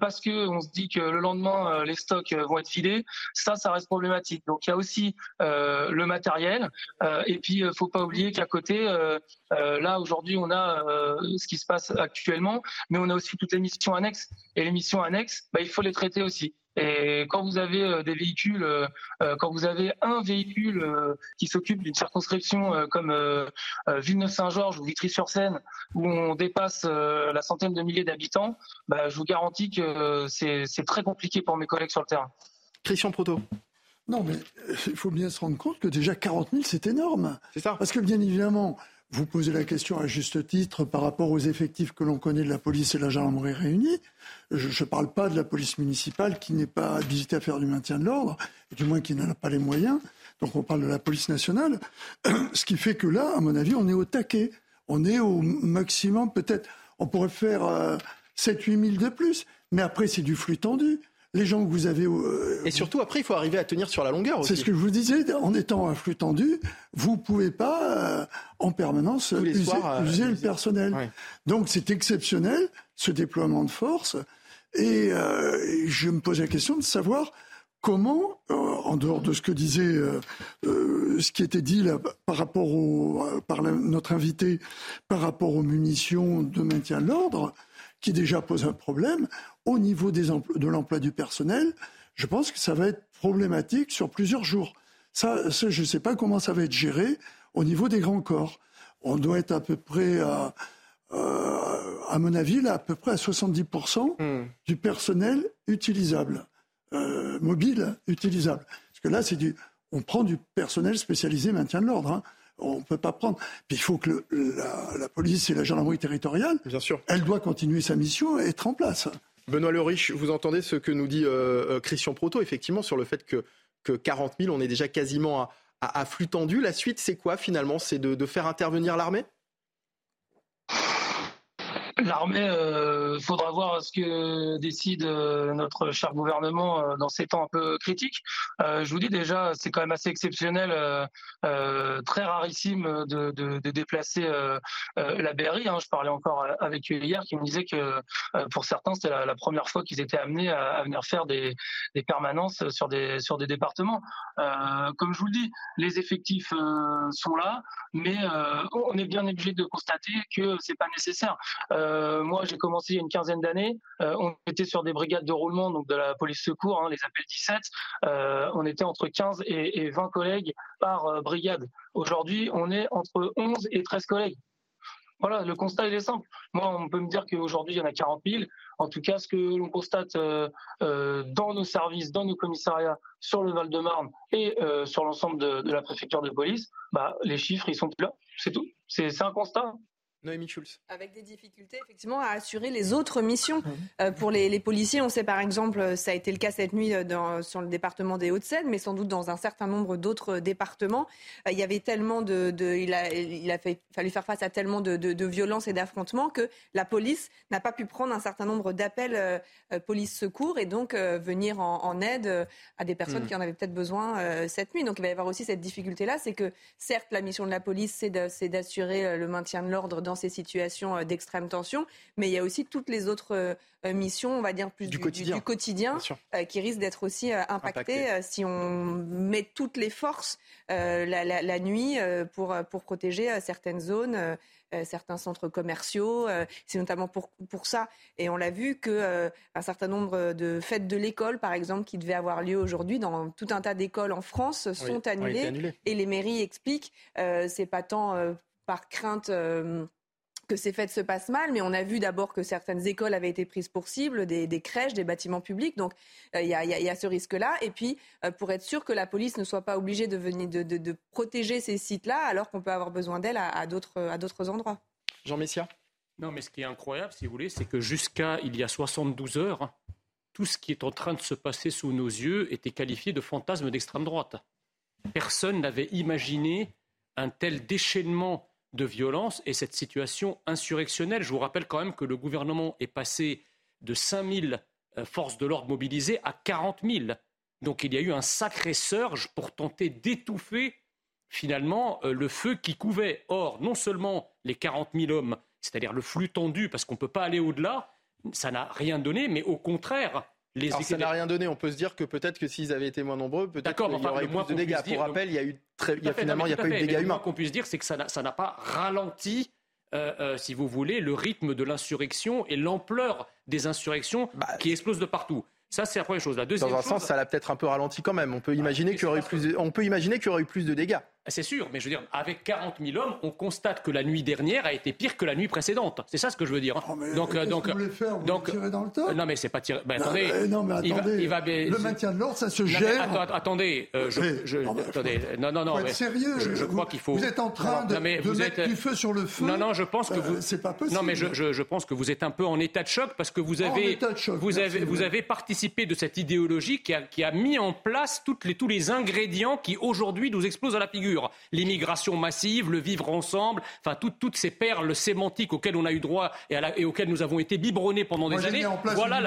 parce que on se dit que le lendemain les stocks vont être vidés, ça, ça reste problématique. Donc il y a aussi le matériel. et puis, il faut pas oublier qu'à côté, là aujourd'hui, on a ce qui se passe actuellement, on a aussi toutes les missions annexes. Et les missions annexes, bah, il faut les traiter aussi. Et quand vous avez euh, des véhicules, euh, euh, quand vous avez un véhicule qui s'occupe d'une circonscription comme Villeneuve-Saint-Georges ou Vitry-sur-Seine, où on dépasse la centaine de milliers d'habitants, bah, je vous garantis que c'est très compliqué pour mes collègues sur le terrain. Christian Proto. Non, mais il faut bien se rendre compte que déjà 40 000, c'est énorme. C'est ça. Parce que bien évidemment, vous posez la question à juste titre par rapport aux effectifs que l'on connaît de la police et de la gendarmerie réunis. Je ne parle pas de la police municipale qui n'est pas habilitée à faire du maintien de l'ordre, du moins qui n'en a pas les moyens. Donc on parle de la police nationale. Ce qui fait que là, à mon avis, on est au taquet. On est au maximum, peut-être, on pourrait faire 7-8 euh, 000 de plus. Mais après, c'est du flux tendu les gens que vous avez. Euh, et surtout, après, il faut arriver à tenir sur la longueur C'est ce que je vous disais, en étant un flux tendu, vous ne pouvez pas euh, en permanence user, euh, le personnel. Donc c'est exceptionnel, ce déploiement de force. Et, je me pose la question de savoir comment, en dehors de ce que disait, ce qui était dit là, par rapport au, par notre invité, par rapport aux munitions de maintien de l'ordre, qui déjà pose un problème, au niveau des de l'emploi du personnel, je pense que ça va être problématique sur plusieurs jours. Ça, je ne sais pas comment ça va être géré au niveau des grands corps. On doit être à peu près à, à mon avis, là, à peu près à 70% hmm. du personnel utilisable, euh, mobile utilisable. Parce que là, c'est du, on prend du personnel spécialisé maintien de l'ordre. Hein. On ne peut pas prendre. Puis il faut que la, police et la gendarmerie territoriale, Bien sûr. elle doit continuer sa mission et être en place. Benoît Le Riche, vous entendez ce que nous dit euh, Christian Proto, effectivement, sur le fait que, que 40 000, on est déjà quasiment à, flux tendu. La suite, c'est quoi finalement? C'est de faire intervenir l'armée? L'armée, euh, faudra voir ce que décide euh, notre cher gouvernement euh, dans ces temps un peu critiques. Euh, je vous dis déjà, c'est quand même assez exceptionnel, très rarissime de, de, déplacer la BRI. Hein. Je parlais encore avec eux hier, qui me disait que pour certains, c'était la, première fois qu'ils étaient amenés à, venir faire des, des, permanences sur des sur des départements. comme je vous le dis, les effectifs sont là, mais on est bien obligé de constater que c'est pas nécessaire. Moi, j'ai commencé il y a une quinzaine d'années. Euh, on était sur des brigades de roulement, donc de la police secours, hein, les appels 17. Euh, on était entre 15 et, 20 collègues par brigade. Aujourd'hui, on est entre 11 et 13 collègues. Voilà, le constat il est simple. Moi, on peut me dire qu'aujourd'hui, il y en a 40 000. En tout cas, ce que l'on constate dans nos services, dans nos commissariats, sur le Val-de-Marne et sur l'ensemble de, la préfecture de police, bah, les chiffres, ils sont plus là. C'est tout. C'est un constat. Noémie Schulz. Avec des difficultés, effectivement, à assurer les autres missions. Mhm. Euh, pour les, policiers, on sait par exemple, ça a été le cas cette nuit euh, dans, sur le département des Hauts-de-Seine, mais sans doute dans un certain nombre d'autres départements. Euh, il y avait tellement de. il a, il a fait, fallu faire face à tellement de, de, violences et d'affrontements que la police n'a pas pu prendre un certain nombre d'appels police-secours et donc venir en, aide à des personnes mhm. qui en avaient peut-être besoin cette nuit. Donc il va y avoir aussi cette difficulté-là, c'est que certes, la mission de la police, c'est d'assurer le maintien de l'ordre dans ces situations euh, d'extrême tension, mais il y a aussi toutes les autres euh, euh, missions, on va dire plus du, quotidien, qui risquent d'être aussi impactées si on met toutes les forces la, nuit pour, pour protéger certaines zones. certains centres commerciaux. c'est notamment pour, pour ça. Et on l'a vu que un certain nombre de fêtes de l'école, par exemple, qui devaient avoir lieu aujourd'hui dans tout un tas d'écoles en France, sont annulées. Et les mairies expliquent, c'est pas tant par crainte que ces fêtes se passent mal, mais on a vu d'abord que certaines écoles avaient été prises pour cible, des, crèches, des bâtiments publics. Donc euh, il y, a ce risque-là. Et puis euh, pour être sûr que la police ne soit pas obligée de venir de, protéger ces sites-là, alors qu'on peut avoir besoin d'elle à, d'autres endroits. Jean Messia. Non, mais ce qui est incroyable, si vous voulez, c'est que jusqu'à il y a 72 heures, tout ce qui est en train de se passer sous nos yeux était qualifié de fantasme d'extrême droite. Personne n'avait imaginé un tel déchaînement de violence et cette situation insurrectionnelle. Je vous rappelle quand même que le gouvernement est passé de 5 000 euh, forces de l'ordre mobilisées à 40 000. Donc il y a eu un sacré surge pour tenter d'étouffer finalement euh, le feu qui couvait. Or, non seulement les 40 000 hommes, c'est-à-dire le flux tendu, parce qu'on ne peut pas aller au-delà, ça n'a rien donné, mais au contraire, ça n'a rien donné. On peut se dire que peut-être que s'ils avaient été moins nombreux, peut-être qu'il y aurait eu plus de dégâts. Pour rappel, il y a eu finalement, il n'y a pas eu de dégâts humains. Ce qu'on puisse dire, c'est que ça n'a pas ralenti euh, euh, si vous voulez, le rythme de l'insurrection et l'ampleur des insurrections bah, qui explosent de partout. Ça, c'est la première chose. La deuxième Dans un sens, ça l'a peut-être un peu ralenti quand même. On peut imaginer qu'il y aurait plus. On peut imaginer qu'il y aurait eu plus de dégâts. C'est sûr, mais je veux dire, avec 40 000 hommes, on constate que la nuit dernière a été pire que la nuit précédente. C'est ça ce que je veux dire. Oh, donc, euh, donc, vous faire, vous donc, tirer dans le tas Non, mais c'est pas tirer. Ben, non, attendez, mais, non, mais attendez. Il va, il va, le maintien de l'ordre, ça se gère. Non, attendez, euh, je, je, non, attendez, non, non, non. Faut être sérieux. Je, je crois qu'il faut. Vous êtes en train de, de vous mettre êtes... du feu sur le feu. Non, non, je pense que euh, vous. C'est pas possible. Non, mais je, je, pense que vous êtes un peu en état de choc parce que vous avez, choc, vous avez, vous avez participé de cette idéologie qui a, qui a mis en place toutes les, tous les ingrédients qui aujourd'hui nous explosent à la figure. L'immigration massive, le vivre ensemble, enfin toutes ces perles sémantiques auxquelles on a eu droit et, à et auxquelles nous avons été biberonnés pendant des années. Voilà,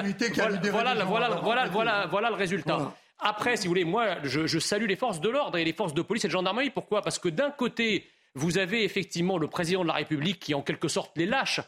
voilà, voilà, voilà, voilà, voilà, le résultat. Après, si vous voulez, moi, je, salue les forces de l'ordre et les forces de police et de gendarmerie. Pourquoi? Parce que d'un côté, vous avez effectivement le président de la République qui, en quelque sorte, les lâche.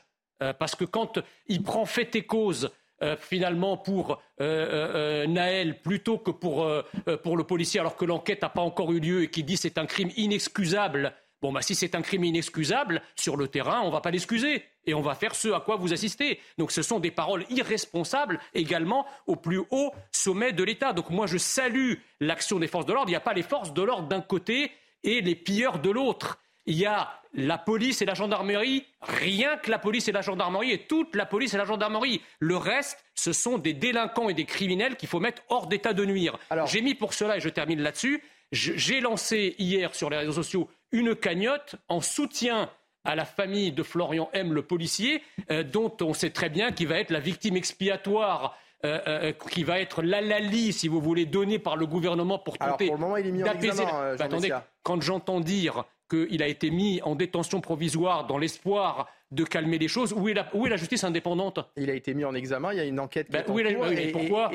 Euh, parce que quand il prend fait et cause euh, finalement pour euh, euh, Naël plutôt que pour, le policier alors que l'enquête n'a pas encore eu lieu et qui dit c'est un crime inexcusable. Bon, bah, si c'est un crime inexcusable, sur le terrain, on ne va pas l'excuser. Et on va faire ce à quoi vous assistez. Donc ce sont des paroles irresponsables également au plus haut sommet de l'État. Donc moi, je salue l'action des forces de l'ordre. Il n'y a pas les forces de l'ordre d'un côté et les pilleurs de l'autre. Il y a la police et la gendarmerie, rien que la police et la gendarmerie, et toute la police et la gendarmerie. Le reste, ce sont des délinquants et des criminels qu'il faut mettre hors d'état de nuire. J'ai mis pour cela, et je termine là-dessus, j'ai lancé hier sur les réseaux sociaux une cagnotte en soutien à la famille de Florian M, le policier, euh, dont on sait très bien qu'il va être la victime expiatoire euh, euh, qui va être l'alali, si vous voulez, donné par le gouvernement pour tenter d'apaiser. Bah, attendez, quand j'entends dire qu'il a été mis en détention provisoire dans l'espoir de calmer les choses, où est la, où est la justice indépendante? Il a été mis en examen, il y a une enquête. Qui bah, est en et, pourquoi?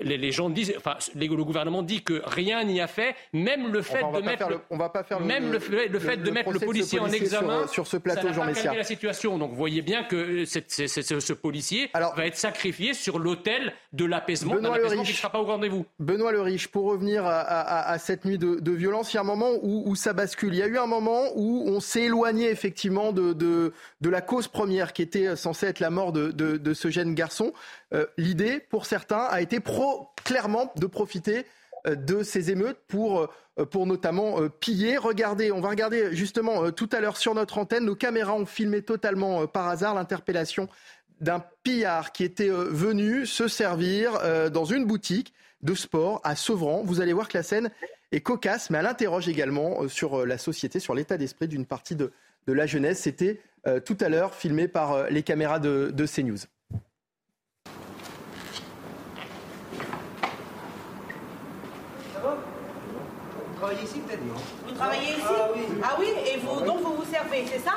Les, gens disent, enfin, le gouvernement dit que rien n'y a fait, même le fait de mettre, le, on va pas faire même le, fait, de mettre le policier, en examen sur, ce plateau, Jean Messia. la situation. Donc, vous voyez bien que ce policier va être sacrifié sur l'autel de l'apaisement, d'un apaisement qui ne sera pas au rendez-vous. Benoît Le Riche, pour revenir à, cette nuit de, violence, il y a un moment où, ça bascule. Il y a eu un moment où on s'est éloigné effectivement de, de, la cause première qui était censée être la mort de, ce jeune garçon. Euh, l'idée, pour certains, a été clairement de profiter euh, de ces émeutes pour, euh, pour notamment piller. Regardez, on va regarder justement tout à l'heure sur notre antenne, nos caméras ont filmé totalement par hasard l'interpellation d'un pillard qui était venu se servir dans une boutique de sport à Sevran. Vous allez voir que la scène est cocasse, mais elle interroge également sur la société, sur l'état d'esprit d'une partie de, de, la jeunesse. C'était tout à l'heure filmé par les caméras de, de CNews. Travaillez ici peut-être Vous travaillez ici ah oui. Ah oui Et vous, donc vous vous servez, c'est ça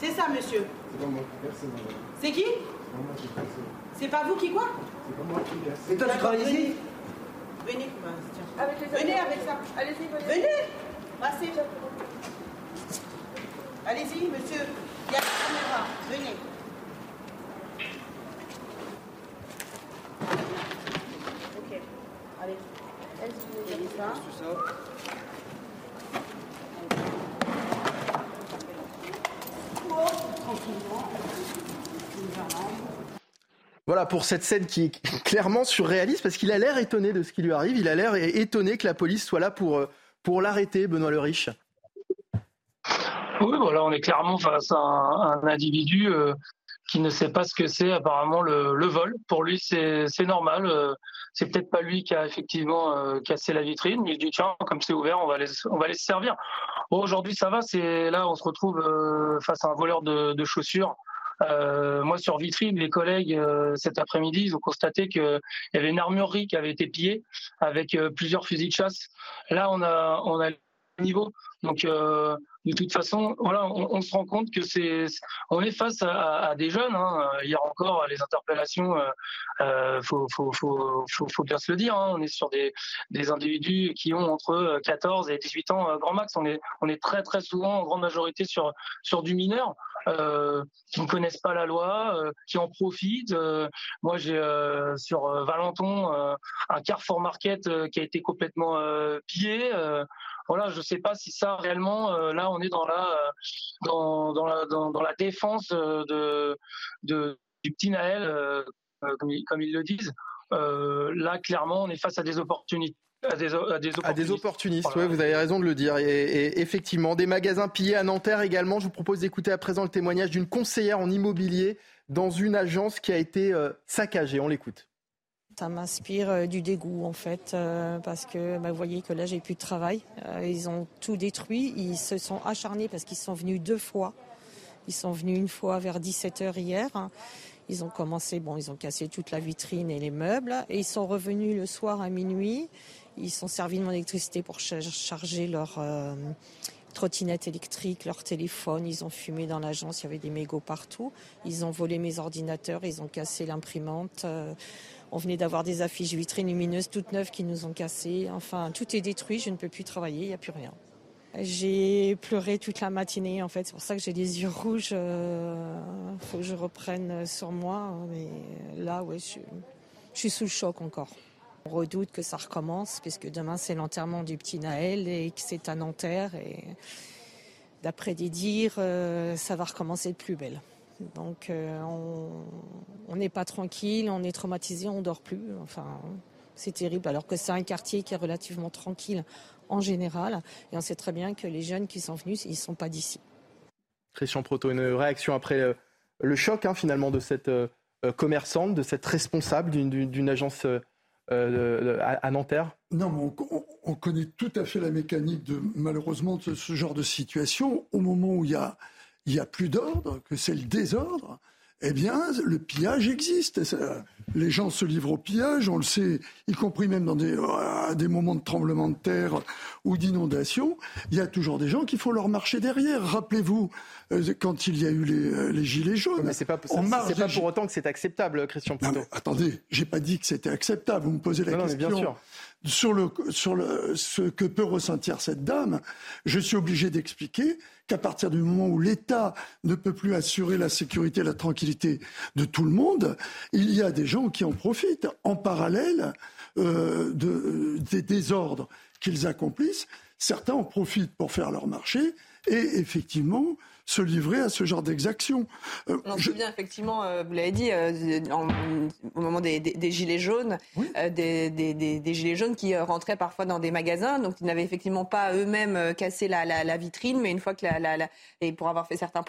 C'est ça, monsieur C'est pas moi qui verse, C'est qui C'est pas vous qui quoi C'est pas moi qui verse. Et toi, tu travailles ici Venez, avec les venez avec ça. Allez-y, venez. Venez Passez. Allez-y, monsieur. Il y a la caméra. Venez. Ok. Allez. Voilà pour cette scène qui est clairement surréaliste parce qu'il a l'air étonné de ce qui lui arrive. Il a l'air étonné que la police soit là pour, euh, l'arrêter, Benoît Le Riche. Oui, voilà, on est clairement face à un, individu euh, qui ne sait pas ce que c'est apparemment le, vol. Pour lui, c'est normal. Euh, c'est peut-être pas lui qui a effectivement euh, cassé la vitrine, mais il dit tiens, comme c'est ouvert, on va les, on va les servir. Aujourd'hui, ça va. C'est là, on se retrouve euh, face à un voleur de, chaussures. moi, sur vitrine, les collègues cet après-midi, ils ont constaté qu'il y avait une armurerie qui avait été pillée avec plusieurs fusils de chasse. Là, on a, on a le niveau. Donc, de toute façon, voilà, on, se rend compte que c'est, on est face à, des jeunes. Hein. Hier encore, les interpellations, euh, euh faut, faut, faut, faut, bien se le dire. Hein. On est sur des, des, individus qui ont entre 14 et 18 ans euh, grand max. On est, on est très très souvent en grande majorité sur sur du mineur. Euh, qui ne connaissent pas la loi, euh, qui en profitent. Euh, moi, j'ai sur Valenton un Carrefour Market qui a été complètement pillé voilà, je ne sais pas si ça réellement, là, on est dans la, dans, dans la, dans, la défense de, de, du petit Naël, comme, comme, ils le disent. là, clairement, on est face à des opportunités. À des, à des, opportunistes, oui, vous avez raison de le dire. Et, effectivement, des magasins pillés à Nanterre également. Je vous propose d'écouter à présent le témoignage d'une conseillère en immobilier dans une agence qui a été saccagée. On l'écoute. Ça m'inspire euh, du dégoût en fait, euh, parce que bah, vous voyez que là j'ai plus de travail. Euh, ils ont tout détruit, ils se sont acharnés parce qu'ils sont venus deux fois. Ils sont venus une fois vers 17h hier. Ils ont commencé, bon, ils ont cassé toute la vitrine et les meubles, et ils sont revenus le soir à minuit. Ils sont servis de mon électricité pour charger leur trottinette électrique, leur téléphone. Ils ont fumé dans l'agence, il y avait des mégots partout. Ils ont volé mes ordinateurs, ils ont cassé l'imprimante. On venait d'avoir des affiches vitrines lumineuses toutes neuves qui nous ont cassées. Enfin, tout est détruit, je ne peux plus travailler, il n'y a plus rien. J'ai pleuré toute la matinée, en fait. C'est pour ça que j'ai les yeux rouges. Il euh, faut que je reprenne sur moi. Mais là, ouais, je suis sous le choc encore. On redoute que ça recommence, puisque demain, c'est l'enterrement du petit Naël et que c'est à Nanterre. Et d'après des dires, euh, ça va recommencer de plus belle. Donc euh, on n'est pas tranquille, on est traumatisé, on dort plus. Enfin, c'est terrible. Alors que c'est un quartier qui est relativement tranquille en général. Et on sait très bien que les jeunes qui sont venus, ils ne sont pas d'ici. Christian Proto, une réaction après euh, le choc hein, finalement de cette commerçante, de cette responsable d'une agence à Nanterre Non, mais on, connaît tout à fait la mécanique de malheureusement ce genre de situation. Au moment où il y il y a plus d'ordre, que c'est le désordre, eh bien, le pillage existe. Les gens se livrent au pillage, on le sait, y compris même dans des, euh, des moments de tremblement de terre ou d'inondation. Il y a toujours des gens qui font leur marcher derrière. Rappelez-vous, euh, quand il y a eu les, euh, les gilets jaunes. Mais c'est pas, c'est pas pour autant que c'est acceptable, Christian Poutot. Attendez, j'ai pas dit que c'était acceptable. Vous me posez la question. bien sûr sur, le, sur ce que peut ressentir cette dame, je suis obligé d'expliquer qu'à partir du moment où l'État ne peut plus assurer la sécurité et la tranquillité de tout le monde, il y a des gens qui en profitent en parallèle euh, de, des désordres qu'ils accomplissent. Certains en profitent pour faire leur marché et effectivement se livrer à ce genre d'exactions. Euh, on se souvient effectivement, euh, vous l'avez dit, euh, au moment des, gilets jaunes, des, gilets jaunes qui rentraient parfois dans des magasins, donc ils n'avaient effectivement pas eux-mêmes cassé la, vitrine, mais une fois que la, et pour avoir fait certains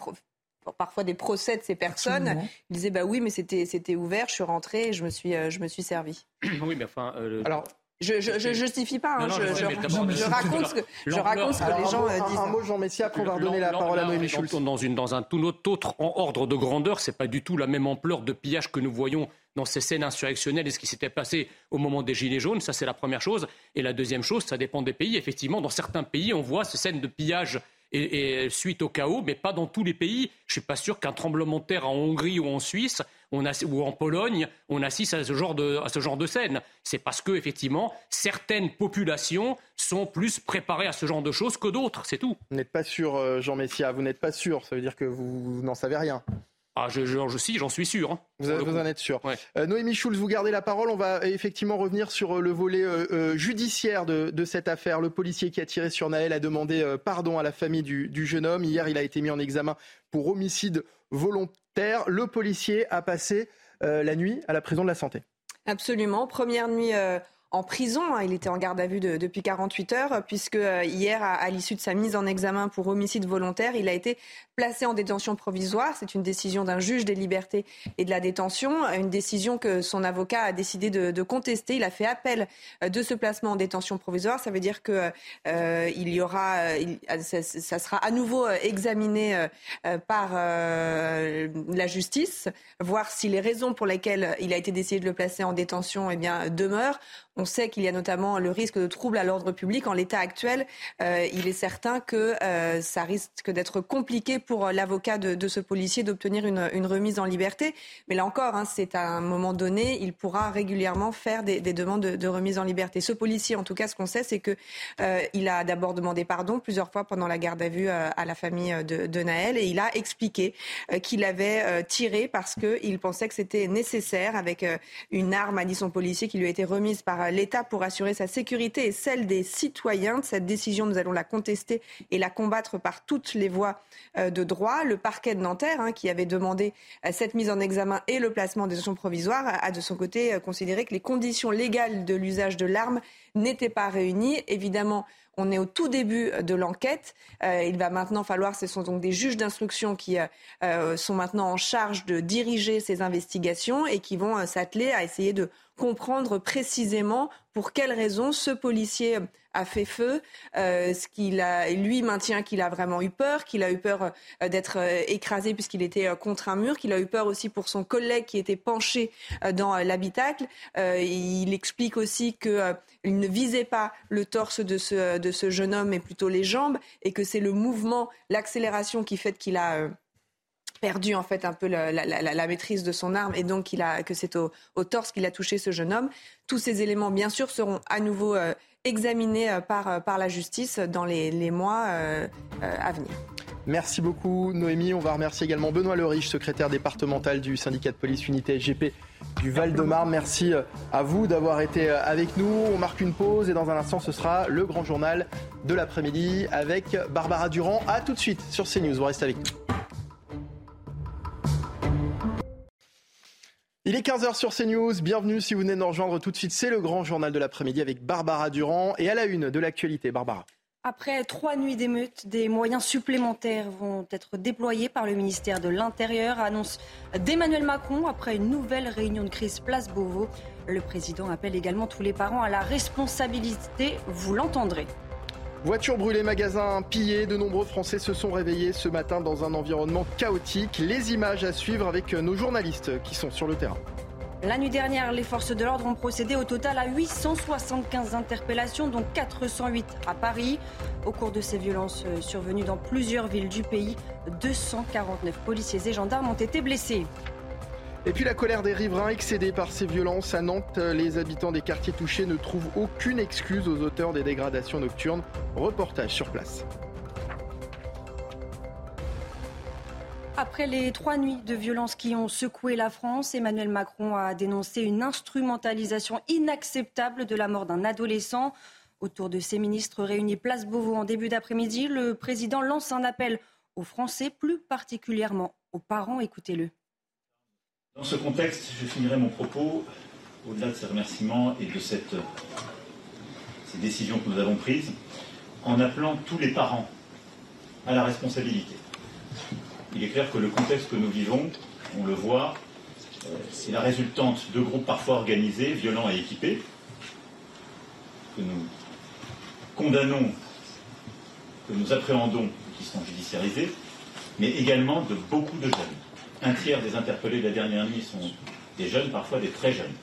parfois des procès de ces personnes. Ils disaient bah oui, mais c'était c'était ouvert, je suis rentré et je me suis je me suis servi. Oui, mais enfin. Alors je, ne justifie pas, hein, je, raconte ce que, je raconte ce que les gens euh, disent. Un mot, Jean Messia, après on va redonner la parole à Noémie Schultz. Dans, une, dans un tout autre, autre ordre de grandeur, c'est pas du tout la même ampleur de pillage que nous voyons dans ces scènes insurrectionnelles et ce qui s'était passé au moment des Gilets jaunes. Ça, c'est la première chose. Et la deuxième chose, ça dépend des pays. Effectivement, dans certains pays, on voit ces scènes de pillage et, suite au chaos, mais pas dans tous les pays. Je suis pas sûr qu'un tremblement de terre en Hongrie ou en Suisse on ou en Pologne, on assiste à ce genre de, à ce genre de scène. C'est parce que, effectivement, certaines populations sont plus préparées à ce genre de choses que d'autres, c'est tout. Vous n'êtes pas sûr, euh, Jean Messia, vous n'êtes pas sûr, ça veut dire que vous n'en savez rien. Ah, je, je, je si, j'en suis sûr. Hein, vous, en êtes sûr. Euh, Noémie Schulz, vous gardez la parole. On va effectivement revenir sur euh, le volet euh, judiciaire de, cette affaire. Le policier qui a tiré sur Naël a demandé pardon à la famille du, du, jeune homme. Hier, il a été mis en examen pour homicide volontaire. Le policier a passé la nuit à la prison de la santé. Absolument. Première nuit en prison. Hein. Il était en garde à vue depuis 48 heures, puisque euh, hier, à, l'issue de sa mise en examen pour homicide volontaire, il a été placé en détention provisoire. C'est une décision d'un juge des libertés et de la détention, une décision que son avocat a décidé de, contester. Il a fait appel euh, de ce placement en détention provisoire. Ça veut dire que euh, il y aura, ça, sera à nouveau examiné par la justice, voir si les raisons pour lesquelles il a été décidé de le placer en détention, eh bien, demeurent. On sait qu'il y a notamment le risque de troubles à l'ordre public. En l'état actuel, euh, il est certain que euh, ça risque d'être compliqué pour l'avocat de, ce policier d'obtenir une, remise en liberté. Mais là encore, hein, c'est à un moment donné, il pourra régulièrement faire des, demandes de, remise en liberté. Ce policier, en tout cas, ce qu'on sait, c'est que euh, il a d'abord demandé pardon plusieurs fois pendant la garde à vue à la famille de, de Naël et il a expliqué qu'il avait tiré parce qu'il pensait que c'était nécessaire avec une arme, a dit son policier, qui lui a été remise par l'État pour assurer sa sécurité et celle des citoyens. Cette décision, nous allons la contester et la combattre par toutes les voies euh, de droit. Le parquet de Nanterre, hein, qui avait demandé euh, cette mise en examen et le placement en détention provisoire, a de son côté euh, considéré que les conditions légales de l'usage de l'arme n'étaient pas réunies. Évidemment, on est au tout début de l'enquête. il va maintenant falloir, ce sont donc des juges d'instruction qui sont maintenant en charge de diriger ces investigations et qui vont s'atteler à essayer de comprendre précisément pour quelles raisons ce policier a fait feu, euh, ce qu'il a, lui maintient qu'il a vraiment eu peur, qu'il a eu peur euh, d'être euh, écrasé puisqu'il était contre un mur, qu'il a eu peur aussi pour son collègue qui était penché dans l'habitacle. il explique aussi qu'il ne visait pas le torse de ce, de ce jeune homme, mais plutôt les jambes, et que c'est le mouvement, l'accélération qui fait qu'il a perdu en fait un peu la, maîtrise de son arme et donc a, que c'est au, torse qu'il a touché ce jeune homme. Tous ces éléments, bien sûr, seront à nouveau examinés euh, par, euh, par la justice dans les, mois à venir. Merci beaucoup Noémie. On va remercier également Benoît Leriche, secrétaire départemental du syndicat de police unité SGP du Val-de-Marne. Merci à vous d'avoir été avec nous. On marque une pause et dans un instant ce sera le grand journal de l'après-midi avec Barbara Durand. A tout de suite sur CNews. Vous restez avec nous. Il est 15h sur CNews. Bienvenue si vous venez de nous rejoindre tout de suite. C'est le grand journal de l'après-midi avec Barbara Durand. Et à la une de l'actualité, Barbara. Après trois nuits d'émeutes, des moyens supplémentaires vont être déployés par le ministère de l'Intérieur, annonce d'Emmanuel Macron après une nouvelle réunion de crise place Beauvau. Le président appelle également tous les parents à la responsabilité, vous l'entendrez. Voitures brûlées, magasins pillés, de nombreux Français se sont réveillés ce matin dans un environnement chaotique. Les images à suivre avec nos journalistes qui sont sur le terrain. La nuit dernière, les forces de l'ordre ont procédé au total à 875 interpellations, dont 408 à Paris. Au cours de ces violences euh, survenues dans plusieurs villes du pays, 249 policiers et gendarmes ont été blessés. Et puis la colère des riverains excédés par ces violences à Nantes. Les habitants des quartiers touchés ne trouvent aucune excuse aux auteurs des dégradations nocturnes. Reportage sur place. Après les trois nuits de violence qui ont secoué la France, Emmanuel Macron a dénoncé une instrumentalisation inacceptable de la mort d'un adolescent. Autour de ses ministres réunis place Beauvau en début d'après-midi, le président lance un appel aux Français, plus particulièrement aux parents. Écoutez-le. Dans ce contexte, je finirai mon propos, au-delà de ces remerciements et de cette, ces décisions que nous avons prises, en appelant tous les parents à la responsabilité. Il est clair que le contexte que nous vivons, on le voit, euh, c'est la résultante de groupes parfois organisés, violents et équipés, que nous condamnons, que nous appréhendons, qui sont judiciarisés, mais également de beaucoup de jeunes un tiers des interpellés de la dernière nuit sont des jeunes, parfois des très jeunes.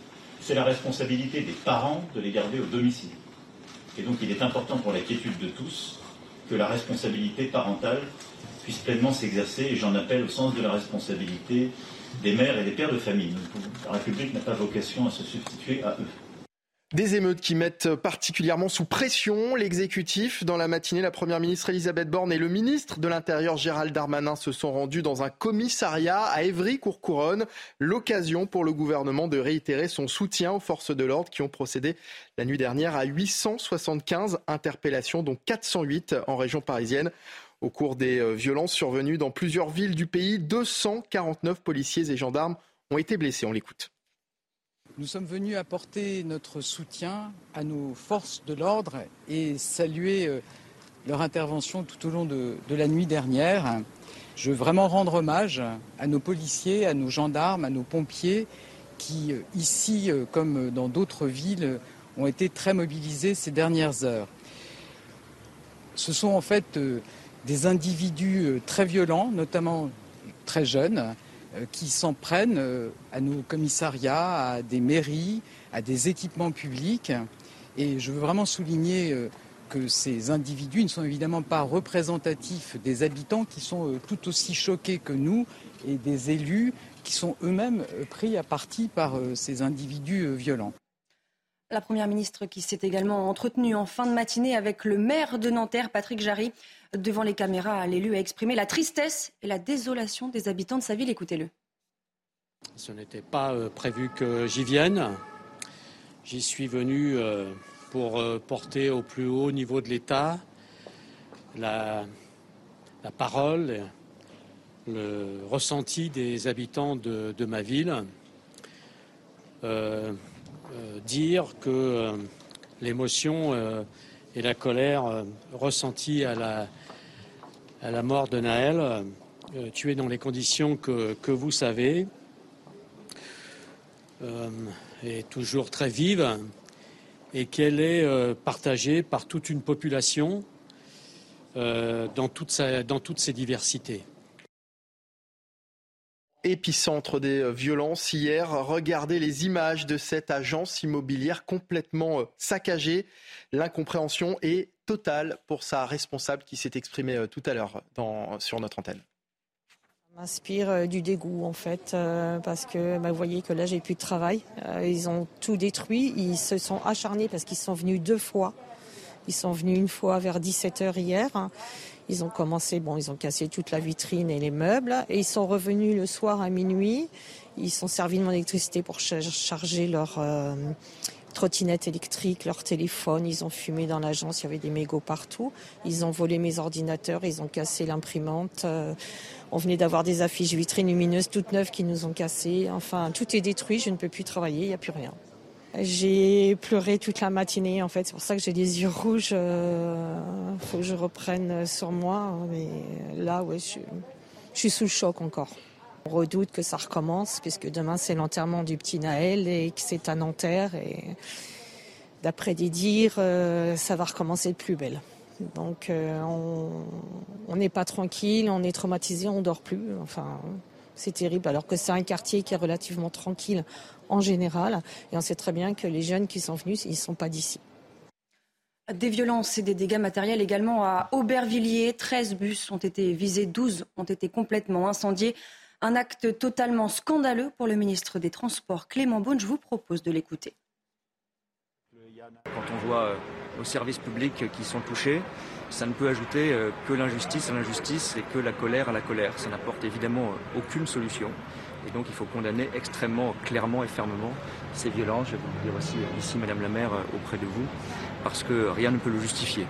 C'est la responsabilité des parents de les garder au domicile. Et donc il est important pour la quiétude de tous que la responsabilité parentale puisse pleinement s'exercer, et j'en appelle au sens de la responsabilité des mères et des pères de famille. La République n'a pas vocation à se substituer à eux. Des émeutes qui mettent particulièrement sous pression l'exécutif. Dans la matinée, la première ministre Elisabeth Borne et le ministre de l'Intérieur Gérald Darmanin se sont rendus dans un commissariat à Évry-Courcouronne. L'occasion pour le gouvernement de réitérer son soutien aux forces de l'ordre qui ont procédé la nuit dernière à 875 interpellations, dont 408 en région parisienne. Au cours des euh, violences survenues dans plusieurs villes du pays, 249 policiers et gendarmes ont été blessés. On l'écoute. Nous sommes venus apporter notre soutien à nos forces de l'ordre et saluer euh, leur intervention tout au long de, la nuit dernière. Je veux vraiment rendre hommage à nos policiers, à nos gendarmes, à nos pompiers qui, euh, ici euh, comme dans d'autres villes, ont été très mobilisés ces dernières heures. Ce sont en fait des individus très violents, notamment très jeunes, qui s'en prennent euh, à nos commissariats, à des mairies, à des équipements publics. Et je veux vraiment souligner euh, que ces individus ne sont évidemment pas représentatifs des habitants qui sont tout aussi choqués que nous et des élus qui sont eux-mêmes pris à partie par ces individus violents. La Première ministre qui s'est également entretenue en fin de matinée avec le maire de Nanterre, Patrick Jarry. Devant les caméras, l'élu a exprimé la tristesse et la désolation des habitants de sa ville. Écoutez-le. Ce n'était pas euh, prévu que j'y vienne. J'y suis venu euh, pour euh, porter au plus haut niveau de l'État la, parole, le ressenti des habitants de, ma ville. Dire que l'émotion et la colère ressenties à la, à la mort de Naël, euh, tué dans les conditions que, vous savez, euh, est toujours très vive et qu'elle est euh, partagée par toute une population dans, toute dans toutes ses diversités épicentre des violences hier. Regardez les images de cette agence immobilière complètement saccagée. L'incompréhension est totale pour sa responsable qui s'est exprimée euh, tout à l'heure sur notre antenne. M'inspire euh, du dégoût en fait, euh, parce que bah, vous voyez que là j'ai plus de travail. ils ont tout détruit, ils se sont acharnés parce qu'ils sont venus deux fois. Ils sont venus une fois vers 17h hier. Ils ont commencé, bon, ils ont cassé toute la vitrine et les meubles. Et ils sont revenus le soir à minuit. Ils sont servis de mon électricité pour charger leur, trottinettes électriques, leur téléphone. Ils ont fumé dans l'agence, il y avait des mégots partout. Ils ont volé mes ordinateurs, ils ont cassé l'imprimante. Euh, on venait d'avoir des affiches vitrines lumineuses toutes neuves qui nous ont cassées. Enfin, tout est détruit, je ne peux plus travailler, il n'y a plus rien. J'ai pleuré toute la matinée, en fait. C'est pour ça que j'ai les yeux rouges. Il euh, faut que je reprenne sur moi. Mais là, ouais, je, suis sous le choc encore. On redoute que ça recommence, puisque demain c'est l'enterrement du petit Naël et que c'est à Nanterre. Et d'après des dires, euh, ça va recommencer de plus belle. Donc euh, on n'est pas tranquille, on est traumatisé, on dort plus. Enfin, c'est terrible. Alors que c'est un quartier qui est relativement tranquille en général, et on sait très bien que les jeunes qui sont venus, ils ne sont pas d'ici. Des violences et des dégâts matériels également à Aubervilliers. 13 bus ont été visés, 12 ont été complètement incendiés. Un acte totalement scandaleux pour le ministre des Transports, Clément Beaune. Je vous propose de l'écouter. Quand on voit euh, nos services publics qui sont touchés, ça ne peut ajouter euh, que l'injustice à l'injustice et que la colère à la colère. Ça n'apporte évidemment euh, aucune solution. Et donc il faut condamner extrêmement clairement et fermement ces violences. Je vais vous le dire aussi ici, Madame la maire, auprès de vous, parce que rien ne peut le justifier.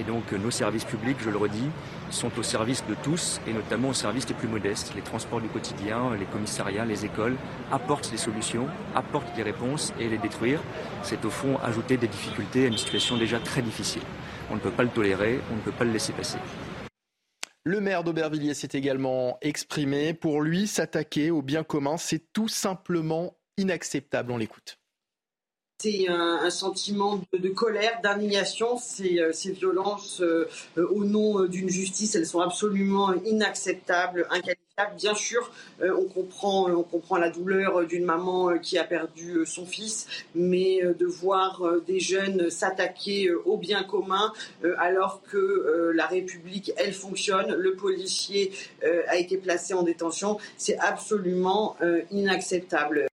Et donc nos services publics, je le redis, sont au service de tous et notamment au service des plus modestes. Les transports du quotidien, les commissariats, les écoles apportent des solutions, apportent des réponses et les détruire, c'est au fond ajouter des difficultés à une situation déjà très difficile. On ne peut pas le tolérer, on ne peut pas le laisser passer. Le maire d'Aubervilliers s'est également exprimé. Pour lui, s'attaquer au bien commun, c'est tout simplement inacceptable. On l'écoute. C'est un, sentiment de, colère, d'indignation. Ces, euh, ces violences, euh, euh, au nom d'une justice, elles sont absolument inacceptables, inqualifiables. Bien sûr, on comprend, on comprend la douleur d'une maman qui a perdu son fils, mais de voir des jeunes s'attaquer au bien commun alors que la République, elle fonctionne, le policier a été placé en détention, c'est absolument inacceptable.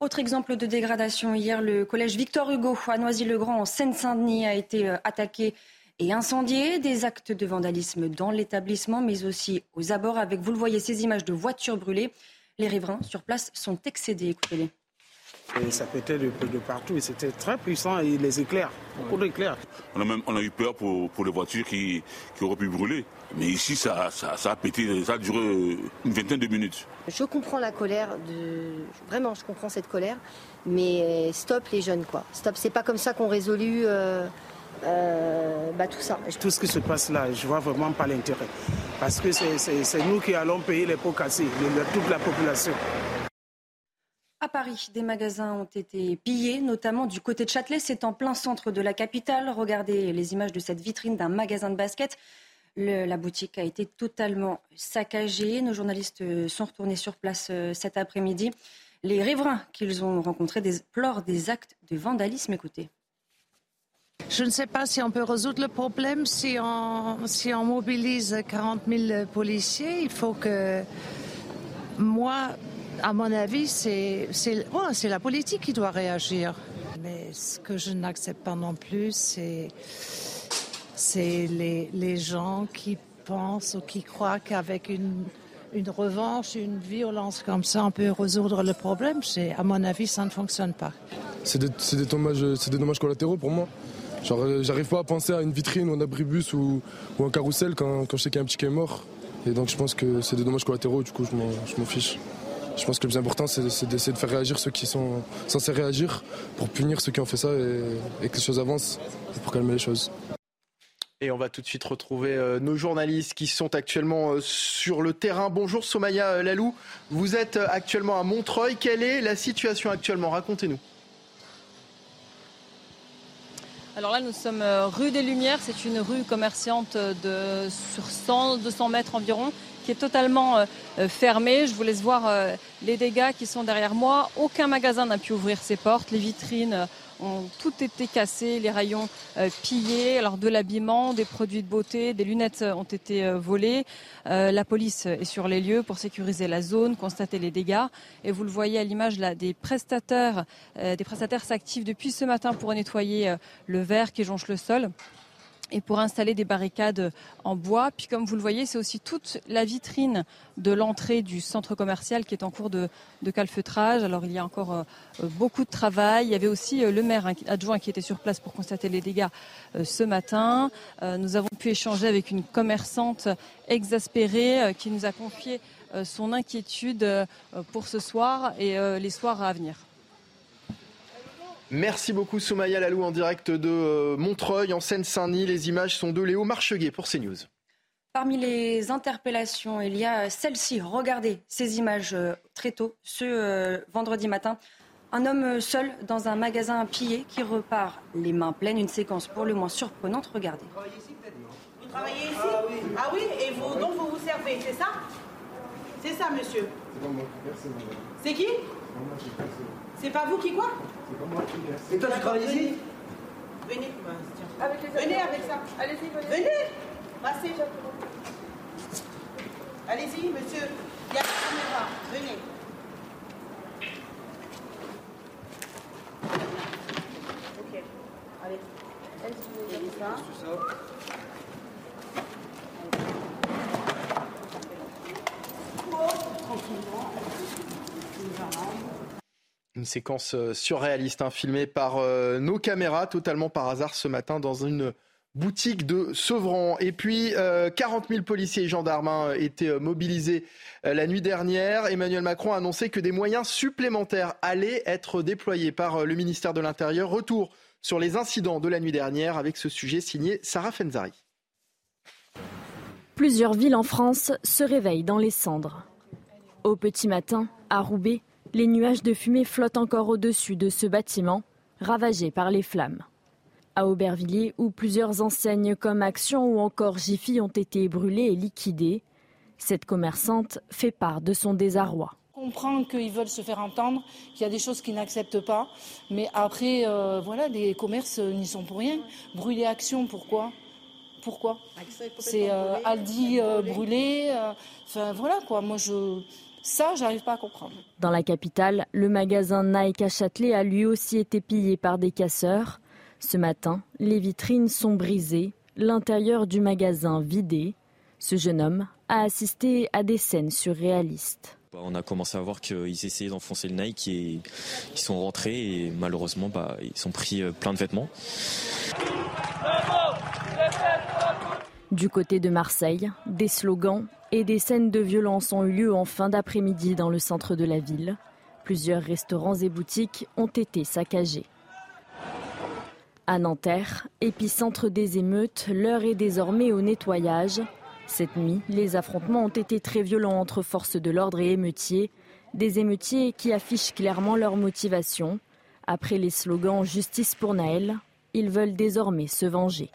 Autre exemple de dégradation, hier, le collège Victor Hugo à Noisy-le-Grand en Seine-Saint-Denis a été euh, attaqué et incendié. Des actes de vandalisme dans l'établissement, mais aussi aux abords avec, vous le voyez, ces images de voitures brûlées. Les riverains sur place sont excédés. Écoutez-les. Et ça pétait de, de partout et c'était très puissant et les éclairs, beaucoup d'éclairs. On a même on a eu peur pour, pour les voitures qui, qui auraient pu brûler. Mais ici, ça, ça, ça, a pété, ça a duré une vingtaine de minutes. Je comprends la colère, de... vraiment, je comprends cette colère, mais stop les jeunes, quoi. Stop, c'est pas comme ça qu'on résolue euh, euh, bah, tout ça. Tout ce qui se passe là, je vois vraiment pas l'intérêt. Parce que c'est nous qui allons payer les pots cassés, toute la population. À Paris, des magasins ont été pillés, notamment du côté de Châtelet. C'est en plein centre de la capitale. Regardez les images de cette vitrine d'un magasin de basket. La boutique a été totalement saccagée. Nos journalistes sont retournés sur place euh, cet après-midi. Les riverains qu'ils ont rencontrés déplorent des actes de vandalisme. Écoutez. Je ne sais pas si on peut résoudre le problème si on, si on mobilise 40 000 policiers. Il faut que moi, à mon avis, c'est la politique qui doit réagir. Mais ce que je n'accepte pas non plus, c'est les, les gens qui pensent ou qui croient qu'avec une, une revanche, une violence comme ça, on peut résoudre le problème. À mon avis, ça ne fonctionne pas. C'est des, des, dommages, des dommages collatéraux pour moi. J'arrive pas à penser à une vitrine ou un abribus ou, ou un carrousel quand, quand je sais qu'il y a un petit qui est mort. Et donc je pense que c'est des dommages collatéraux, du coup je m'en fiche. Je pense que le plus important, c'est d'essayer de faire réagir ceux qui sont censés réagir pour punir ceux qui ont fait ça et, que les choses avancent pour calmer les choses. Et on va tout de suite retrouver euh, nos journalistes qui sont actuellement euh, sur le terrain. Bonjour Somaya euh, Lalou, vous êtes actuellement à Montreuil. Quelle est la situation actuellement? Racontez-nous. Alors là, nous sommes rue des Lumières. C'est une rue commerçante de, sur 100, 200 mètres environ qui est totalement fermée. Je vous laisse voir les dégâts qui sont derrière moi. Aucun magasin n'a pu ouvrir ses portes. Les vitrines ont tout été cassés, les rayons euh, pillés, alors de l'habillement, des produits de beauté, des lunettes ont été euh, volées. Euh, la police est sur les lieux pour sécuriser la zone, constater les dégâts. Et vous le voyez à l'image là, des prestataires, des prestataires s'activent depuis ce matin pour nettoyer le verre qui jonche le sol. Et pour installer des barricades en bois. Puis comme vous le voyez, c'est aussi toute la vitrine de l'entrée du centre commercial qui est en cours de, calfeutrage. Alors il y a encore euh, beaucoup de travail. Il y avait aussi euh, le maire adjoint qui était sur place pour constater les dégâts euh, ce matin. nous avons pu échanger avec une commerçante exaspérée qui nous a confié son inquiétude pour ce soir et les soirs à venir. Merci beaucoup Soumaya Lalou en direct de euh, Montreuil en Seine-Saint-Denis. Les images sont de Léo Marcheguet pour CNews. Parmi les interpellations, il y a celle-ci. Regardez ces images euh, très tôt, ce euh, vendredi matin. Un homme seul dans un magasin pillé qui repart les mains pleines. Une séquence pour le moins surprenante. Regardez. Vous travaillez ici? Ah oui. Ah oui Et vous, donc vous vous servez, c'est ça? C'est ça, monsieur C'est qui? C'est pas vous qui quoi C'est pas moi qui verse. Et toi, tu travailles ici Venez, avec les venez avec ça. Allez-y, venez. Venez, passez. Allez-y, monsieur. Il y a la caméra. Venez. Ok. Allez. Allez-y, ça. Séquence euh, surréaliste hein, filmée par euh, nos caméras totalement par hasard ce matin dans une boutique de Sevran. Et puis, 40 euh, 000 policiers et gendarmes hein, étaient mobilisés la nuit dernière. Emmanuel Macron a annoncé que des moyens supplémentaires allaient être déployés par le ministère de l'Intérieur. Retour sur les incidents de la nuit dernière avec ce sujet signé Sarah Fenzari. Plusieurs villes en France se réveillent dans les cendres. Au petit matin, à Roubaix, les nuages de fumée flottent encore au-dessus de ce bâtiment, ravagé par les flammes. À Aubervilliers, où plusieurs enseignes comme Action ou encore Jiffy ont été brûlées et liquidées, cette commerçante fait part de son désarroi. On comprend qu'ils veulent se faire entendre, qu'il y a des choses qu'ils n'acceptent pas, mais après, euh, voilà, les commerces n'y sont pour rien. Brûler Action, pourquoi? Pourquoi? C'est euh, Aldi euh, brûlé. Enfin voilà quoi. Moi je ça, j'arrive pas à comprendre. Dans la capitale, le magasin Nike à Châtelet a lui aussi été pillé par des casseurs. Ce matin, les vitrines sont brisées, l'intérieur du magasin vidé. Ce jeune homme a assisté à des scènes surréalistes. Bah, on a commencé à voir qu'ils essayaient d'enfoncer le Nike et ils sont rentrés et malheureusement bah, ils sont pris euh, plein de vêtements. Du côté de Marseille, des slogans et des scènes de violence ont eu lieu en fin d'après-midi dans le centre de la ville. Plusieurs restaurants et boutiques ont été saccagés. À Nanterre, épicentre des émeutes, l'heure est désormais au nettoyage. Cette nuit, les affrontements ont été très violents entre forces de l'ordre et émeutiers. Des émeutiers qui affichent clairement leur motivation. Après les slogans Justice pour Naël, ils veulent désormais se venger.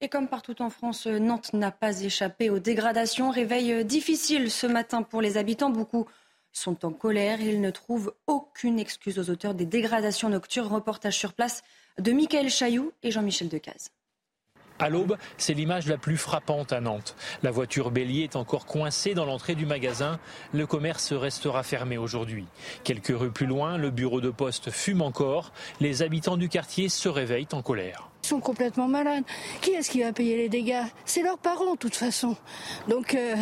Et comme partout en France, Nantes n'a pas échappé aux dégradations. Réveil difficile ce matin pour les habitants. Beaucoup sont en colère. Ils ne trouvent aucune excuse aux auteurs des dégradations nocturnes. Reportage sur place de Michael Chailloux et Jean-Michel Decaze. À l'aube, c'est l'image la plus frappante à Nantes. La voiture bélier est encore coincée dans l'entrée du magasin. Le commerce restera fermé aujourd'hui. Quelques rues plus loin, le bureau de poste fume encore. Les habitants du quartier se réveillent en colère. Ils sont complètement malades. Qui est-ce qui va payer les dégâts? C'est leurs parents, de toute façon. Donc, euh,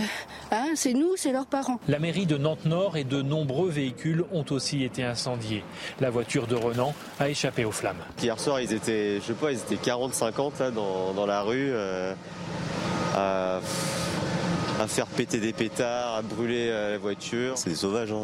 hein, c'est nous, c'est leurs parents. La mairie de Nantes-Nord et de nombreux véhicules ont aussi été incendiés. La voiture de Renan a échappé aux flammes. Hier soir, ils étaient, je sais pas, ils étaient 40-50 dans, la rue. Euh, à faire péter des pétards, à brûler euh, la voiture. C'est des sauvages. Hein.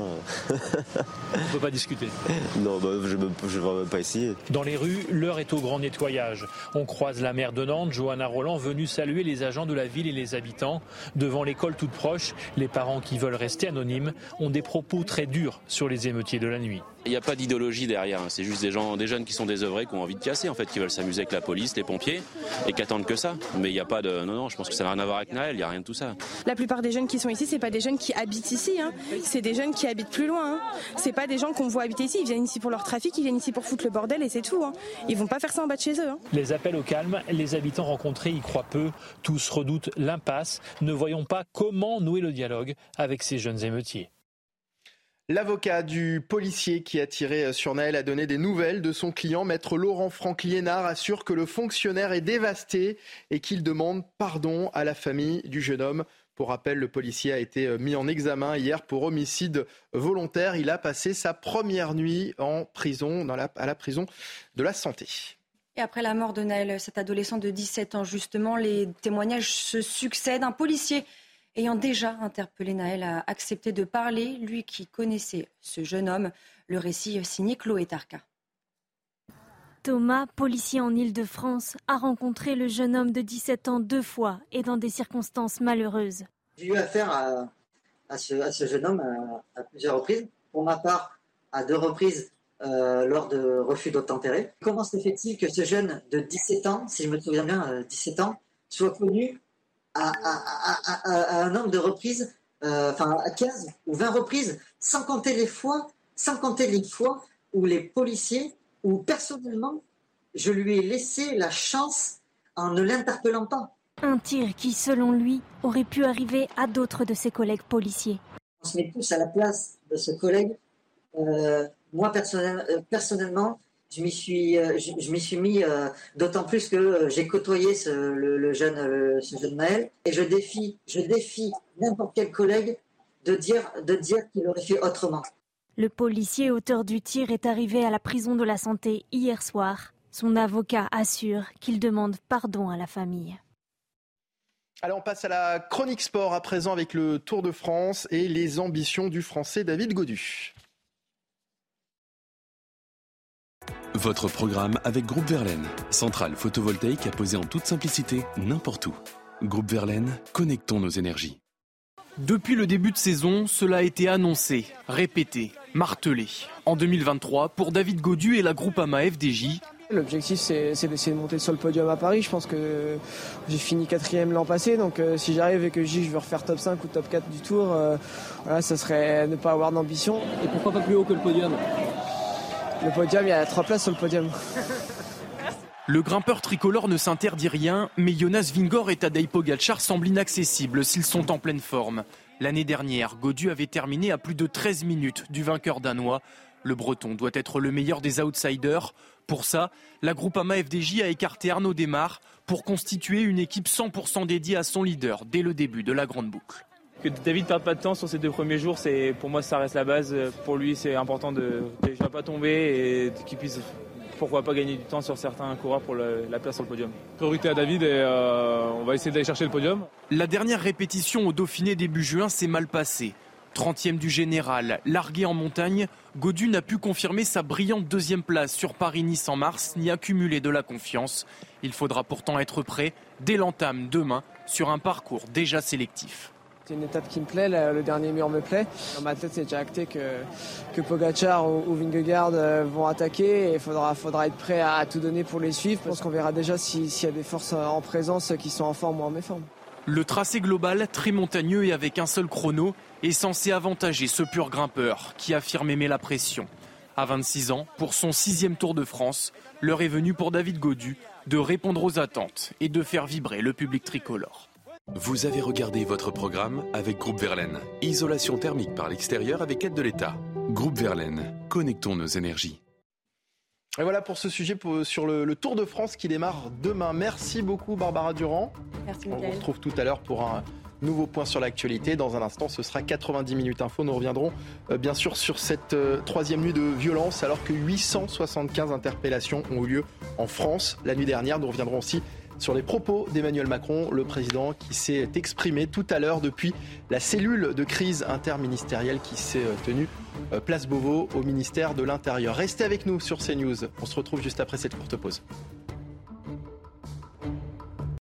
On ne peut pas discuter. Non, bah, je ne vais même pas essayer. Dans les rues, l'heure est au grand nettoyage. On croise la maire de Nantes, Johanna Roland, venue saluer les agents de la ville et les habitants. Devant l'école toute proche, les parents qui veulent rester anonymes ont des propos très durs sur les émeutiers de la nuit. Il n'y a pas d'idéologie derrière, hein. c'est juste des gens, des jeunes qui sont désœuvrés, qui ont envie de casser, en fait, qui veulent s'amuser avec la police, les pompiers, et qui attendent que ça. Mais il n'y a pas de, non, non, je pense que ça n'a rien à voir avec Naël, il n'y a rien de tout ça. La plupart des jeunes qui sont ici, c'est pas des jeunes qui habitent ici, hein. c'est des jeunes qui habitent plus loin. Hein. C'est pas des gens qu'on voit habiter ici, ils viennent ici pour leur trafic, ils viennent ici pour foutre le bordel et c'est tout. Hein. Ils vont pas faire ça en bas de chez eux. Hein. Les appels au calme, les habitants rencontrés y croient peu, tous redoutent l'impasse. Ne voyons pas comment nouer le dialogue avec ces jeunes émeutiers. L'avocat du policier qui a tiré sur Naël a donné des nouvelles de son client. Maître Laurent Franck-Liénard assure que le fonctionnaire est dévasté et qu'il demande pardon à la famille du jeune homme. Pour rappel, le policier a été mis en examen hier pour homicide volontaire. Il a passé sa première nuit en prison, à la prison de la santé. Et après la mort de Naël, cet adolescent de 17 ans, justement, les témoignages se succèdent. Un policier ayant déjà interpellé Naël, a accepté de parler, lui qui connaissait ce jeune homme. Le récit signé Chloé Tarka. Thomas, policier en Île-de-France, a rencontré le jeune homme de 17 ans deux fois et dans des circonstances malheureuses. J'ai eu affaire à, ce, jeune homme à, plusieurs reprises. Pour ma part, à deux reprises euh, lors de refus d'obtempérer. Comment se fait-il que ce jeune de 17 ans, si je me souviens bien, 17 euh, ans, soit connu à, un nombre de reprises, euh, enfin à 15 ou 20 reprises, sans compter les fois, sans compter les fois où les policiers, ou personnellement, je lui ai laissé la chance en ne l'interpellant pas. Un tir qui, selon lui, aurait pu arriver à d'autres de ses collègues policiers. On se met tous à la place de ce collègue. Euh, moi, euh, personnellement, je m'y suis, euh, je, m'y suis mis euh, d'autant plus que euh, j'ai côtoyé ce, le, jeune, ce jeune Maël et je défie, je défie n'importe quel collègue de dire, de dire qu'il aurait fait autrement. Le policier auteur du tir est arrivé à la prison de la santé hier soir. Son avocat assure qu'il demande pardon à la famille. Allez, on passe à la chronique sport à présent avec le Tour de France et les ambitions du Français David Godu. Votre programme avec Groupe Verlaine, centrale photovoltaïque à poser en toute simplicité n'importe où. Groupe Verlaine, connectons nos énergies. Depuis le début de saison, cela a été annoncé, répété, martelé. En 2023, pour David Godu et la Groupama FDJ, L'objectif, c'est d'essayer de monter sur le podium à Paris. Je pense que j'ai fini quatrième l'an passé. Donc, euh, si j'arrive et que je dis je veux refaire top 5 ou top 4 du tour, euh, voilà, ça serait ne pas avoir d'ambition. Et pourquoi pas plus haut que le podium? Le podium, il y a trois places sur le podium. Le grimpeur tricolore ne s'interdit rien, mais Jonas Vingor et Tadej Pogacar semblent inaccessibles s'ils sont en pleine forme. L'année dernière, Godu avait terminé à plus de 13 minutes du vainqueur danois. Le Breton doit être le meilleur des outsiders. Pour ça, la Groupama FDJ a écarté Arnaud Desmar pour constituer une équipe 100% dédiée à son leader dès le début de la grande boucle que David perde pas de temps sur ces deux premiers jours, c'est pour moi ça reste la base. Pour lui, c'est important de déjà pas tomber et qu'il puisse pourquoi pas gagner du temps sur certains coureurs pour la place sur le podium. Priorité à David et euh, on va essayer d'aller chercher le podium. La dernière répétition au Dauphiné début juin s'est mal passée. 30e du général, largué en montagne, Godu n'a pu confirmer sa brillante deuxième place sur Paris-Nice en mars, ni accumuler de la confiance. Il faudra pourtant être prêt dès l'entame demain sur un parcours déjà sélectif. C'est une étape qui me plaît, le dernier mur me plaît. Dans ma tête, c'est déjà acté que, que Pogacar ou, Vingegaard euh, vont attaquer et il faudra, faudra être prêt à, tout donner pour les suivre. Je pense qu'on verra déjà s'il y a des forces en présence qui sont en forme ou en méforme. Le tracé global, très montagneux et avec un seul chrono, est censé avantager ce pur grimpeur qui affirme aimer la pression. À 26 ans, pour son sixième Tour de France, l'heure est venue pour David Godu de répondre aux attentes et de faire vibrer le public tricolore. Vous avez regardé votre programme avec Groupe Verlaine. Isolation thermique par l'extérieur avec aide de l'État. Groupe Verlaine, connectons nos énergies. Et voilà pour ce sujet sur le, Tour de France qui démarre demain. Merci beaucoup Barbara Durand. Merci On vous retrouve tout à l'heure pour un nouveau point sur l'actualité. Dans un instant, ce sera 90 minutes info. Nous reviendrons euh, bien sûr sur cette euh, troisième nuit de violence alors que 875 interpellations ont eu lieu en France la nuit dernière. Nous reviendrons aussi sur les propos d'Emmanuel Macron, le président qui s'est exprimé tout à l'heure depuis la cellule de crise interministérielle qui s'est euh, tenue euh, place Beauvau au ministère de l'Intérieur. Restez avec nous sur CNews. On se retrouve juste après cette courte pause.